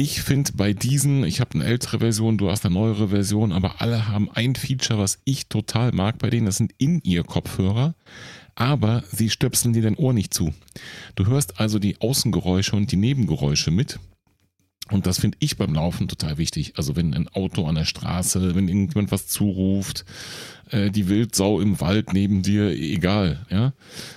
Ich finde bei diesen, ich habe eine ältere Version, du hast eine neuere Version, aber alle haben ein Feature, was ich total mag bei denen. Das sind In-Ear-Kopfhörer, aber sie stöpseln dir dein Ohr nicht zu. Du hörst also die Außengeräusche und die Nebengeräusche mit. Und das finde ich beim Laufen total wichtig. Also wenn ein Auto an der Straße, wenn irgendjemand was zuruft, äh, die Wildsau im Wald neben dir, egal, ja.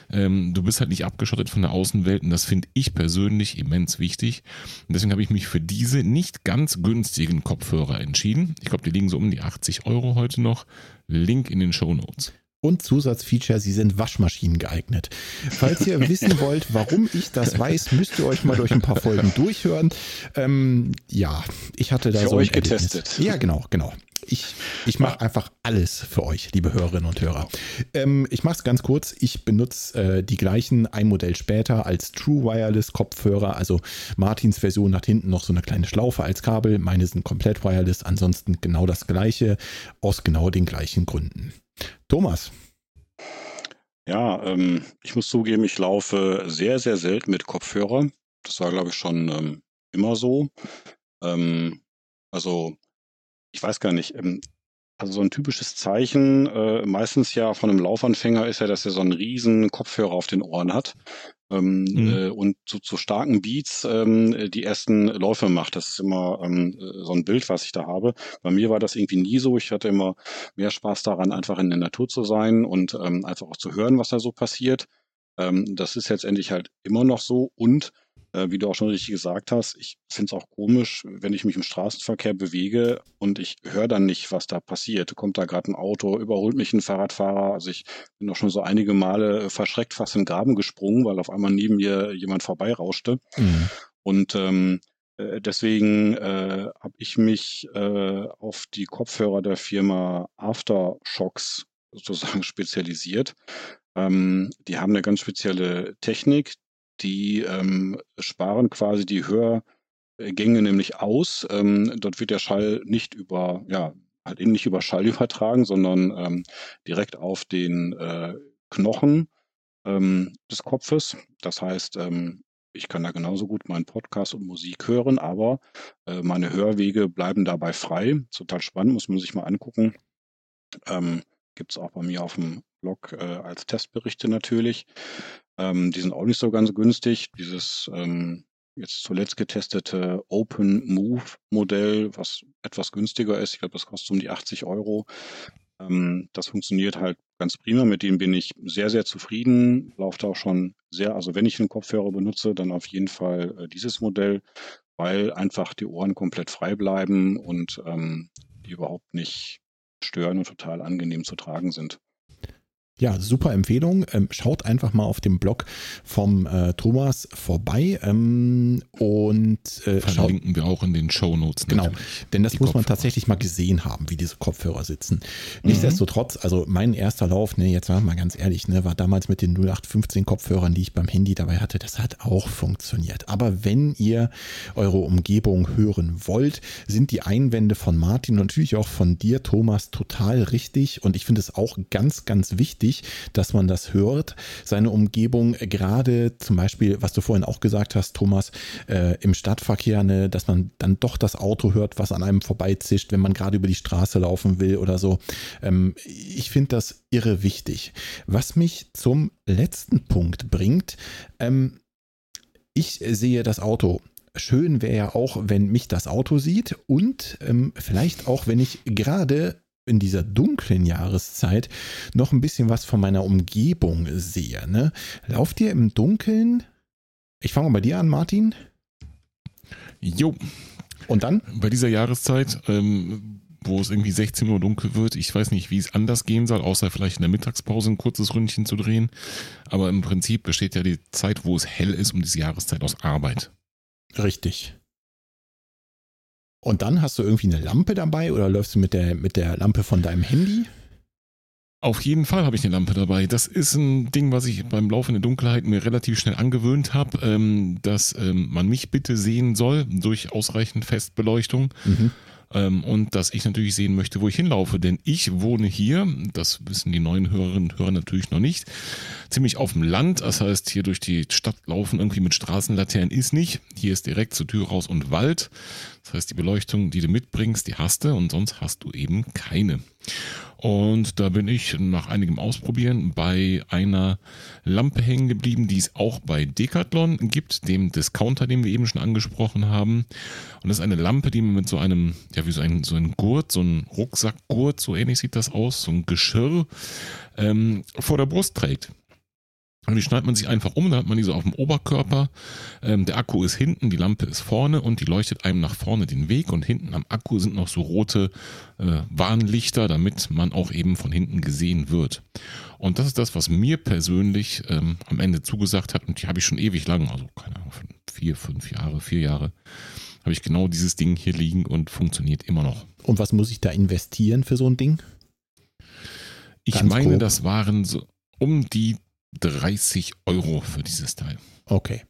Ähm, du bist halt nicht abgeschottet von der Außenwelt und das finde ich persönlich immens wichtig. Und deswegen habe ich mich für diese nicht ganz günstigen Kopfhörer entschieden. Ich glaube, die liegen so um die 80 Euro heute noch. Link in den Show Notes. Und Zusatzfeature, sie sind Waschmaschinen geeignet. Falls ihr wissen wollt, warum ich das weiß, müsst ihr euch mal durch ein paar Folgen durchhören. Ähm, ja, ich hatte da für so euch getestet. Ja, genau, genau. Ich, ich mache einfach alles für euch, liebe Hörerinnen und Hörer. Ähm, ich mache es ganz kurz. Ich benutze äh, die gleichen ein Modell später als True Wireless Kopfhörer. Also Martins Version hat hinten noch so eine kleine Schlaufe als Kabel. Meine sind komplett wireless. Ansonsten genau das gleiche aus genau den gleichen Gründen. Thomas. Ja, ähm, ich muss zugeben, ich laufe sehr, sehr selten mit Kopfhörer. Das war, glaube ich, schon ähm, immer so. Ähm, also, ich weiß gar nicht. Also so ein typisches Zeichen, äh, meistens ja von einem Laufanfänger ist ja, dass er so einen riesen Kopfhörer auf den Ohren hat ähm, mhm. äh, und zu, zu starken Beats ähm, die ersten Läufe macht. Das ist immer ähm, so ein Bild, was ich da habe. Bei mir war das irgendwie nie so. Ich hatte immer mehr Spaß daran, einfach in der Natur zu sein und ähm, einfach auch zu hören, was da so passiert. Ähm, das ist letztendlich halt immer noch so und äh, wie du auch schon richtig gesagt hast, ich finde es auch komisch, wenn ich mich im Straßenverkehr bewege und ich höre dann nicht, was da passiert. Kommt da gerade ein Auto, überholt mich ein Fahrradfahrer. Also ich bin auch schon so einige Male verschreckt fast in den Graben gesprungen, weil auf einmal neben mir jemand vorbeirauschte. Mhm. Und ähm, äh, deswegen äh, habe ich mich äh, auf die Kopfhörer der Firma Aftershocks sozusagen spezialisiert. Ähm, die haben eine ganz spezielle Technik, die ähm, sparen quasi die Hörgänge nämlich aus. Ähm, dort wird der Schall nicht über, ja, halt eben nicht über Schall übertragen, sondern ähm, direkt auf den äh, Knochen ähm, des Kopfes. Das heißt, ähm, ich kann da genauso gut meinen Podcast und Musik hören, aber äh, meine Hörwege bleiben dabei frei. Total spannend, muss man sich mal angucken. Ähm, Gibt es auch bei mir auf dem Blog äh, als Testberichte natürlich. Ähm, die sind auch nicht so ganz günstig. Dieses ähm, jetzt zuletzt getestete Open Move Modell, was etwas günstiger ist, ich glaube, das kostet um die 80 Euro. Ähm, das funktioniert halt ganz prima. Mit dem bin ich sehr, sehr zufrieden. Läuft auch schon sehr, also wenn ich einen Kopfhörer benutze, dann auf jeden Fall äh, dieses Modell, weil einfach die Ohren komplett frei bleiben und ähm, die überhaupt nicht stören und total angenehm zu tragen sind. Ja, super Empfehlung. Ähm, schaut einfach mal auf dem Blog vom äh, Thomas vorbei ähm, und äh, verlinken wir auch in den Show Notes. Genau, denn das muss Kopfhörer. man tatsächlich mal gesehen haben, wie diese Kopfhörer sitzen. Mhm. Nichtsdestotrotz, also mein erster Lauf, ne, jetzt mal ganz ehrlich, ne, war damals mit den 0815 Kopfhörern, die ich beim Handy dabei hatte, das hat auch funktioniert. Aber wenn ihr eure Umgebung hören wollt, sind die Einwände von Martin und natürlich auch von dir, Thomas, total richtig und ich finde es auch ganz, ganz wichtig wichtig, dass man das hört, seine Umgebung, gerade zum Beispiel, was du vorhin auch gesagt hast, Thomas, äh, im Stadtverkehr, ne, dass man dann doch das Auto hört, was an einem vorbeizischt, wenn man gerade über die Straße laufen will oder so. Ähm, ich finde das irre wichtig. Was mich zum letzten Punkt bringt, ähm, ich sehe das Auto schön wäre ja auch, wenn mich das Auto sieht und ähm, vielleicht auch, wenn ich gerade in dieser dunklen Jahreszeit noch ein bisschen was von meiner Umgebung sehe. Ne? Lauft ihr im Dunkeln? Ich fange mal bei dir an, Martin. Jo. Und dann? Bei dieser Jahreszeit, ähm, wo es irgendwie 16 Uhr dunkel wird, ich weiß nicht, wie es anders gehen soll, außer vielleicht in der Mittagspause ein kurzes Ründchen zu drehen. Aber im Prinzip besteht ja die Zeit, wo es hell ist, um diese Jahreszeit aus Arbeit. Richtig. Und dann hast du irgendwie eine Lampe dabei oder läufst du mit der, mit der Lampe von deinem Handy? Auf jeden Fall habe ich eine Lampe dabei. Das ist ein Ding, was ich beim Laufen in der Dunkelheit mir relativ schnell angewöhnt habe, ähm, dass ähm, man mich bitte sehen soll durch ausreichend Festbeleuchtung. Mhm. Ähm, und dass ich natürlich sehen möchte, wo ich hinlaufe. Denn ich wohne hier, das wissen die neuen Hörerinnen und Hörer natürlich noch nicht, ziemlich auf dem Land. Das heißt, hier durch die Stadt laufen irgendwie mit Straßenlaternen ist nicht. Hier ist direkt zur Tür raus und Wald. Das heißt, die Beleuchtung, die du mitbringst, die hast du und sonst hast du eben keine. Und da bin ich nach einigem Ausprobieren bei einer Lampe hängen geblieben, die es auch bei Decathlon gibt, dem Discounter, den wir eben schon angesprochen haben. Und das ist eine Lampe, die man mit so einem, ja, wie so ein, so ein Gurt, so ein Rucksackgurt, so ähnlich sieht das aus, so ein Geschirr ähm, vor der Brust trägt. Und die schneidet man sich einfach um, dann hat man die so auf dem Oberkörper. Ähm, der Akku ist hinten, die Lampe ist vorne und die leuchtet einem nach vorne den Weg. Und hinten am Akku sind noch so rote äh, Warnlichter, damit man auch eben von hinten gesehen wird. Und das ist das, was mir persönlich ähm, am Ende zugesagt hat. Und die habe ich schon ewig lang, also keine Ahnung, vier, fünf Jahre, vier Jahre, habe ich genau dieses Ding hier liegen und funktioniert immer noch. Und was muss ich da investieren für so ein Ding? Ich Ganz meine, grob. das waren so um die 30 Euro für dieses Teil. Okay.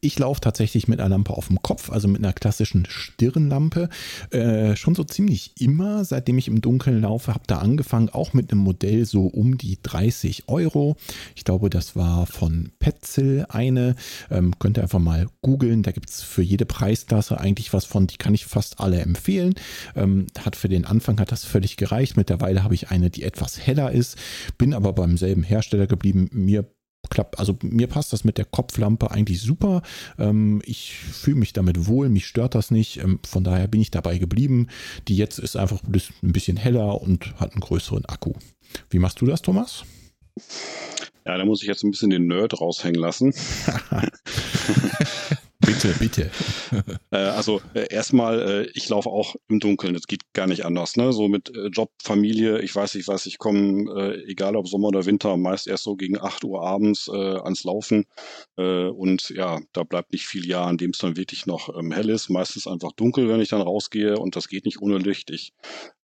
Ich laufe tatsächlich mit einer Lampe auf dem Kopf, also mit einer klassischen Stirnlampe. Äh, schon so ziemlich immer, seitdem ich im Dunkeln laufe, habe da angefangen, auch mit einem Modell so um die 30 Euro. Ich glaube, das war von Petzl eine. Ähm, könnt ihr einfach mal googeln. Da gibt es für jede Preisklasse eigentlich was von. Die kann ich fast alle empfehlen. Ähm, hat für den Anfang hat das völlig gereicht. Mittlerweile habe ich eine, die etwas heller ist. Bin aber beim selben Hersteller geblieben. Mir klappt, also mir passt das mit der Kopflampe eigentlich super. Ähm, ich fühle mich damit wohl, mich stört das nicht. Ähm, von daher bin ich dabei geblieben. Die jetzt ist einfach ein bisschen heller und hat einen größeren Akku. Wie machst du das, Thomas? Ja, da muss ich jetzt ein bisschen den Nerd raushängen lassen. Bitte, bitte. äh, also äh, erstmal, äh, ich laufe auch im Dunkeln. Das geht gar nicht anders. Ne? So mit Job, Familie, ich weiß nicht was, ich komme, egal ob Sommer oder Winter, meist erst so gegen 8 Uhr abends ans Laufen. Und ja, da bleibt nicht viel Jahr, an dem es dann wirklich noch ähm, hell ist. Meistens einfach dunkel, wenn ich dann rausgehe und das geht nicht ohne Licht. Ich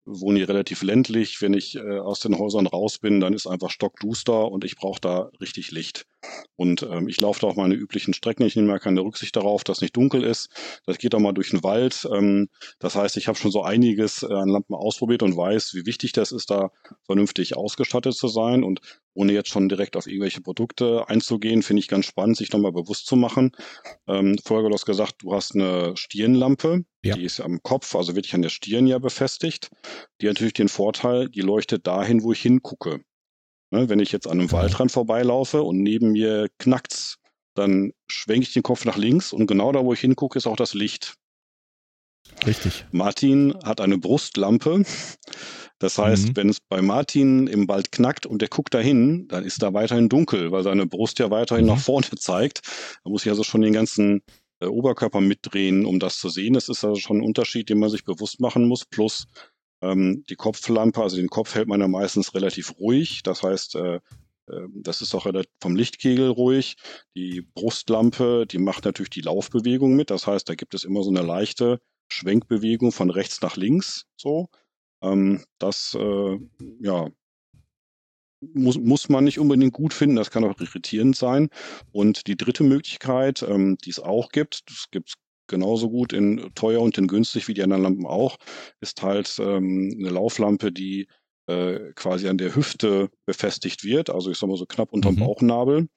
wohne hier relativ ländlich. Wenn ich aus den Häusern raus bin, dann ist einfach stockduster und ich brauche da richtig Licht. Und ähm, ich laufe da auch meine üblichen Strecken. Ich nehme ja keine Rücksicht darauf, dass nicht dunkel ist. Das geht auch mal durch den Wald. Ähm, das heißt, ich habe schon so einiges äh, an Lampen ausprobiert und weiß, wie wichtig das ist, da vernünftig ausgestattet zu sein. Und ohne jetzt schon direkt auf irgendwelche Produkte einzugehen, finde ich ganz spannend, sich nochmal bewusst zu machen. Ähm, vorher, du hast gesagt, du hast eine Stirnlampe. Ja. Die ist am Kopf, also wirklich an der Stirn ja befestigt. Die hat natürlich den Vorteil, die leuchtet dahin, wo ich hingucke. Ne, wenn ich jetzt an einem genau. Waldrand vorbeilaufe und neben mir knackt's, dann schwenke ich den Kopf nach links und genau da, wo ich hingucke, ist auch das Licht. Richtig. Martin hat eine Brustlampe. Das heißt, mhm. wenn es bei Martin im Wald knackt und der guckt dahin, dann ist da weiterhin dunkel, weil seine Brust ja weiterhin mhm. nach vorne zeigt. Da muss ich also schon den ganzen äh, Oberkörper mitdrehen, um das zu sehen. Das ist also schon ein Unterschied, den man sich bewusst machen muss. Plus ähm, die Kopflampe, also den Kopf hält man ja meistens relativ ruhig. Das heißt, äh, ähm, das ist auch vom Lichtkegel ruhig. Die Brustlampe, die macht natürlich die Laufbewegung mit. Das heißt, da gibt es immer so eine leichte Schwenkbewegung von rechts nach links. So, ähm, das äh, ja muss, muss man nicht unbedingt gut finden. Das kann auch irritierend sein. Und die dritte Möglichkeit, ähm, die es auch gibt, das gibt es genauso gut in teuer und in günstig wie die anderen Lampen auch, ist halt ähm, eine Lauflampe, die äh, quasi an der Hüfte befestigt wird, also ich sag mal so knapp unterm mhm. Bauchnabel.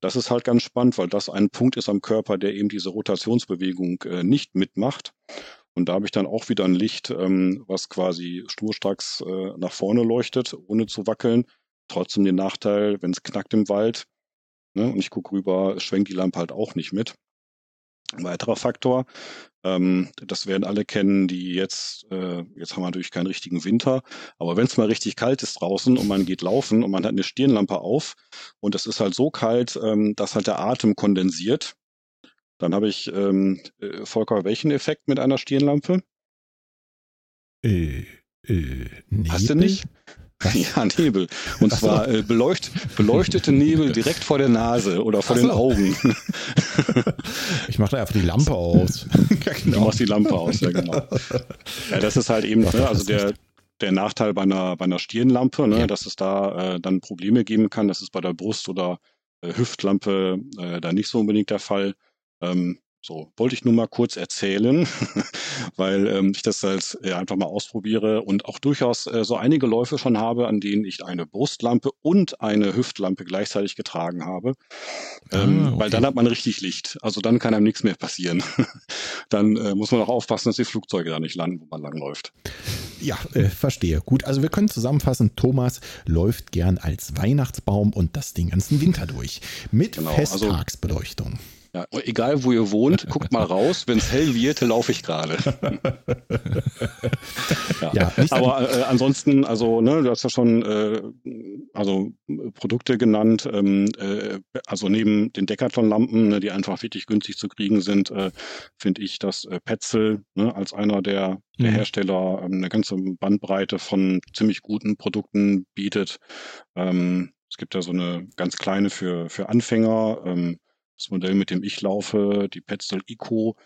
Das ist halt ganz spannend, weil das ein Punkt ist am Körper, der eben diese Rotationsbewegung äh, nicht mitmacht. Und da habe ich dann auch wieder ein Licht, ähm, was quasi sturstracks äh, nach vorne leuchtet, ohne zu wackeln. Trotzdem den Nachteil, wenn es knackt im Wald ne, und ich gucke rüber, schwenkt die Lampe halt auch nicht mit. Ein weiterer Faktor, ähm, das werden alle kennen, die jetzt, äh, jetzt haben wir natürlich keinen richtigen Winter, aber wenn es mal richtig kalt ist draußen und man geht laufen und man hat eine Stirnlampe auf und es ist halt so kalt, ähm, dass halt der Atem kondensiert, dann habe ich, ähm, äh, Volker, welchen Effekt mit einer Stirnlampe? Äh, äh, Hast du nicht? Ja, Nebel. Und Ach zwar äh, beleucht, beleuchtete Nebel direkt vor der Nase oder vor Ach den so. Augen. Ich mache da einfach die Lampe aus. ja, genau. Du machst die Lampe aus, ja genau. Ja, das ist halt eben, ne, also der, der Nachteil bei einer, bei einer Stirnlampe, ne, ja. dass es da äh, dann Probleme geben kann. Das ist bei der Brust- oder äh, Hüftlampe äh, da nicht so unbedingt der Fall. Ähm, so, wollte ich nur mal kurz erzählen, weil ähm, ich das halt äh, einfach mal ausprobiere und auch durchaus äh, so einige Läufe schon habe, an denen ich eine Brustlampe und eine Hüftlampe gleichzeitig getragen habe. Ähm, ah, okay. Weil dann hat man richtig Licht. Also dann kann einem nichts mehr passieren. dann äh, muss man auch aufpassen, dass die Flugzeuge da nicht landen, wo man langläuft. Ja, äh, verstehe. Gut, also wir können zusammenfassen, Thomas läuft gern als Weihnachtsbaum und das den ganzen Winter durch. Mit genau, also Festtagsbeleuchtung. Also ja, egal wo ihr wohnt, guckt mal raus. Wenn es hell wird, laufe ich gerade. ja. ja aber äh, ansonsten, also ne, du hast ja schon äh, also Produkte genannt. Ähm, äh, also neben den Decathlon-Lampen, ne, die einfach wirklich günstig zu kriegen sind, äh, finde ich, dass äh, Petzl ne, als einer der, der mhm. Hersteller ähm, eine ganze Bandbreite von ziemlich guten Produkten bietet. Ähm, es gibt ja so eine ganz kleine für, für Anfänger. Ähm, das Modell, mit dem ich laufe, die Petzl Eco,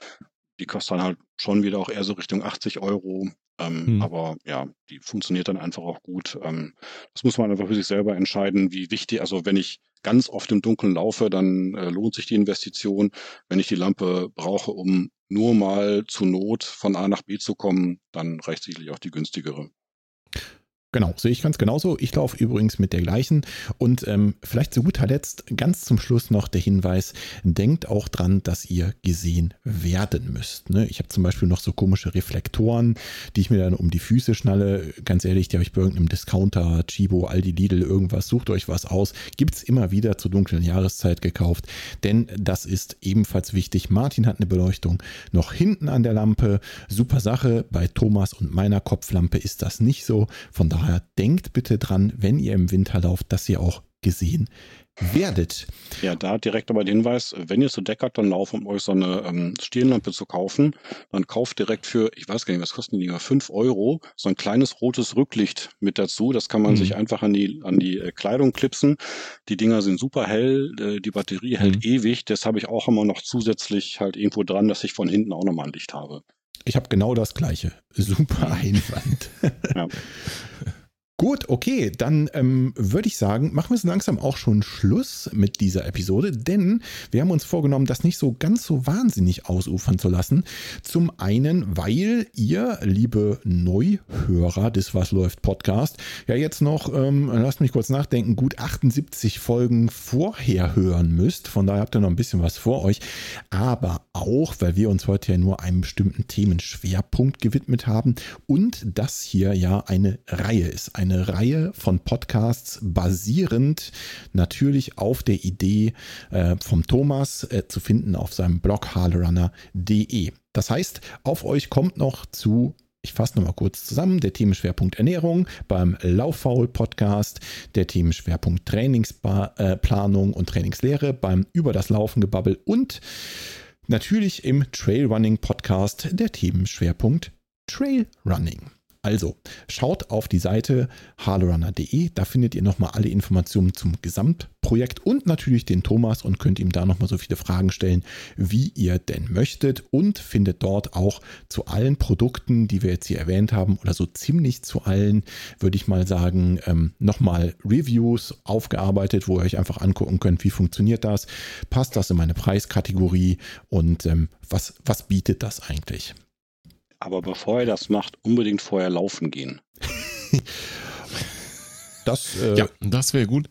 die kostet dann halt schon wieder auch eher so Richtung 80 Euro. Ähm, hm. Aber ja, die funktioniert dann einfach auch gut. Ähm, das muss man einfach für sich selber entscheiden, wie wichtig, also wenn ich ganz oft im Dunkeln laufe, dann äh, lohnt sich die Investition. Wenn ich die Lampe brauche, um nur mal zu Not von A nach B zu kommen, dann reicht sicherlich auch die günstigere. Genau, sehe ich ganz genauso. Ich laufe übrigens mit der gleichen. Und ähm, vielleicht zu guter Letzt ganz zum Schluss noch der Hinweis, denkt auch dran, dass ihr gesehen werden müsst. Ne? Ich habe zum Beispiel noch so komische Reflektoren, die ich mir dann um die Füße schnalle. Ganz ehrlich, die habe ich bei irgendeinem Discounter, Chibo, Aldi, Lidl, irgendwas. Sucht euch was aus. Gibt es immer wieder zur dunklen Jahreszeit gekauft. Denn das ist ebenfalls wichtig. Martin hat eine Beleuchtung noch hinten an der Lampe. Super Sache. Bei Thomas und meiner Kopflampe ist das nicht so. Von daher daher denkt bitte dran, wenn ihr im Winter lauft, dass ihr auch gesehen werdet. Ja, da direkt aber der Hinweis, wenn ihr zu Decathlon lauft, um euch so eine ähm, Stirnlampe zu kaufen, dann kauft direkt für, ich weiß gar nicht, was kosten die, 5 Euro, so ein kleines rotes Rücklicht mit dazu. Das kann man mhm. sich einfach an die, an die äh, Kleidung klipsen. Die Dinger sind super hell, äh, die Batterie hält mhm. ewig. Das habe ich auch immer noch zusätzlich halt irgendwo dran, dass ich von hinten auch nochmal ein Licht habe. Ich habe genau das gleiche. Super Einwand. ja. Gut, okay, dann ähm, würde ich sagen, machen wir es langsam auch schon Schluss mit dieser Episode, denn wir haben uns vorgenommen, das nicht so ganz so wahnsinnig ausufern zu lassen. Zum einen, weil ihr, liebe Neuhörer des Was läuft Podcast, ja jetzt noch, ähm, lasst mich kurz nachdenken, gut 78 Folgen vorher hören müsst. Von daher habt ihr noch ein bisschen was vor euch. Aber auch, weil wir uns heute ja nur einem bestimmten Themenschwerpunkt gewidmet haben und das hier ja eine Reihe ist. Eine eine Reihe von Podcasts basierend natürlich auf der Idee äh, vom Thomas äh, zu finden auf seinem Blog harlerunner.de. Das heißt, auf euch kommt noch zu ich fasse nochmal kurz zusammen. Der Themenschwerpunkt Ernährung beim Lauffaul-Podcast, der Themenschwerpunkt Trainingsplanung und Trainingslehre beim Über das Laufen gebabbel und natürlich im Trailrunning-Podcast der Themenschwerpunkt Trailrunning. Also schaut auf die Seite harlerunner.de, da findet ihr nochmal alle Informationen zum Gesamtprojekt und natürlich den Thomas und könnt ihm da nochmal so viele Fragen stellen, wie ihr denn möchtet und findet dort auch zu allen Produkten, die wir jetzt hier erwähnt haben oder so ziemlich zu allen, würde ich mal sagen, ähm, nochmal Reviews aufgearbeitet, wo ihr euch einfach angucken könnt, wie funktioniert das, passt das in meine Preiskategorie und ähm, was, was bietet das eigentlich. Aber bevor er das macht, unbedingt vorher laufen gehen. das, äh, ja, das wäre gut.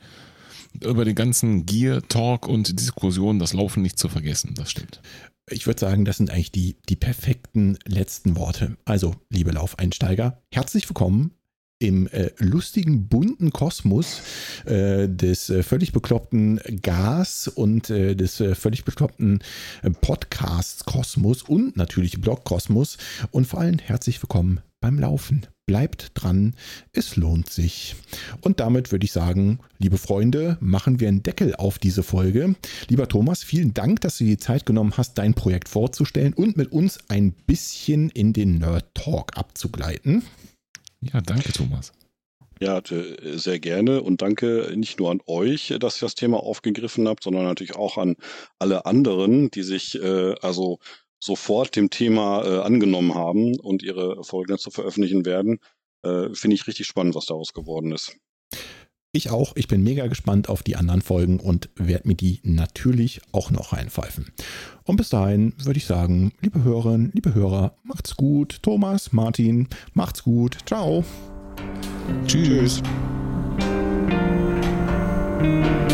Über den ganzen Gear, Talk und Diskussion, das Laufen nicht zu vergessen, das stimmt. Ich würde sagen, das sind eigentlich die, die perfekten letzten Worte. Also, liebe Laufeinsteiger, herzlich willkommen im äh, lustigen, bunten Kosmos äh, des äh, völlig bekloppten Gas und äh, des äh, völlig bekloppten äh, Podcasts-Kosmos und natürlich Blog-Kosmos. Und vor allem herzlich willkommen beim Laufen. Bleibt dran, es lohnt sich. Und damit würde ich sagen, liebe Freunde, machen wir einen Deckel auf diese Folge. Lieber Thomas, vielen Dank, dass du dir die Zeit genommen hast, dein Projekt vorzustellen und mit uns ein bisschen in den Nerd Talk abzugleiten. Ja, danke, Thomas. Ja, sehr gerne und danke nicht nur an euch, dass ihr das Thema aufgegriffen habt, sondern natürlich auch an alle anderen, die sich äh, also sofort dem Thema äh, angenommen haben und ihre Folgen dazu veröffentlichen werden. äh, finde ich richtig spannend, was daraus geworden ist. Ich auch. Ich bin mega gespannt auf die anderen Folgen und werde mir die natürlich auch noch reinpfeifen. Und bis dahin würde ich sagen, liebe Hörerinnen, liebe Hörer, macht's gut. Thomas, Martin, macht's gut. Ciao. Tschüss. Tschüss.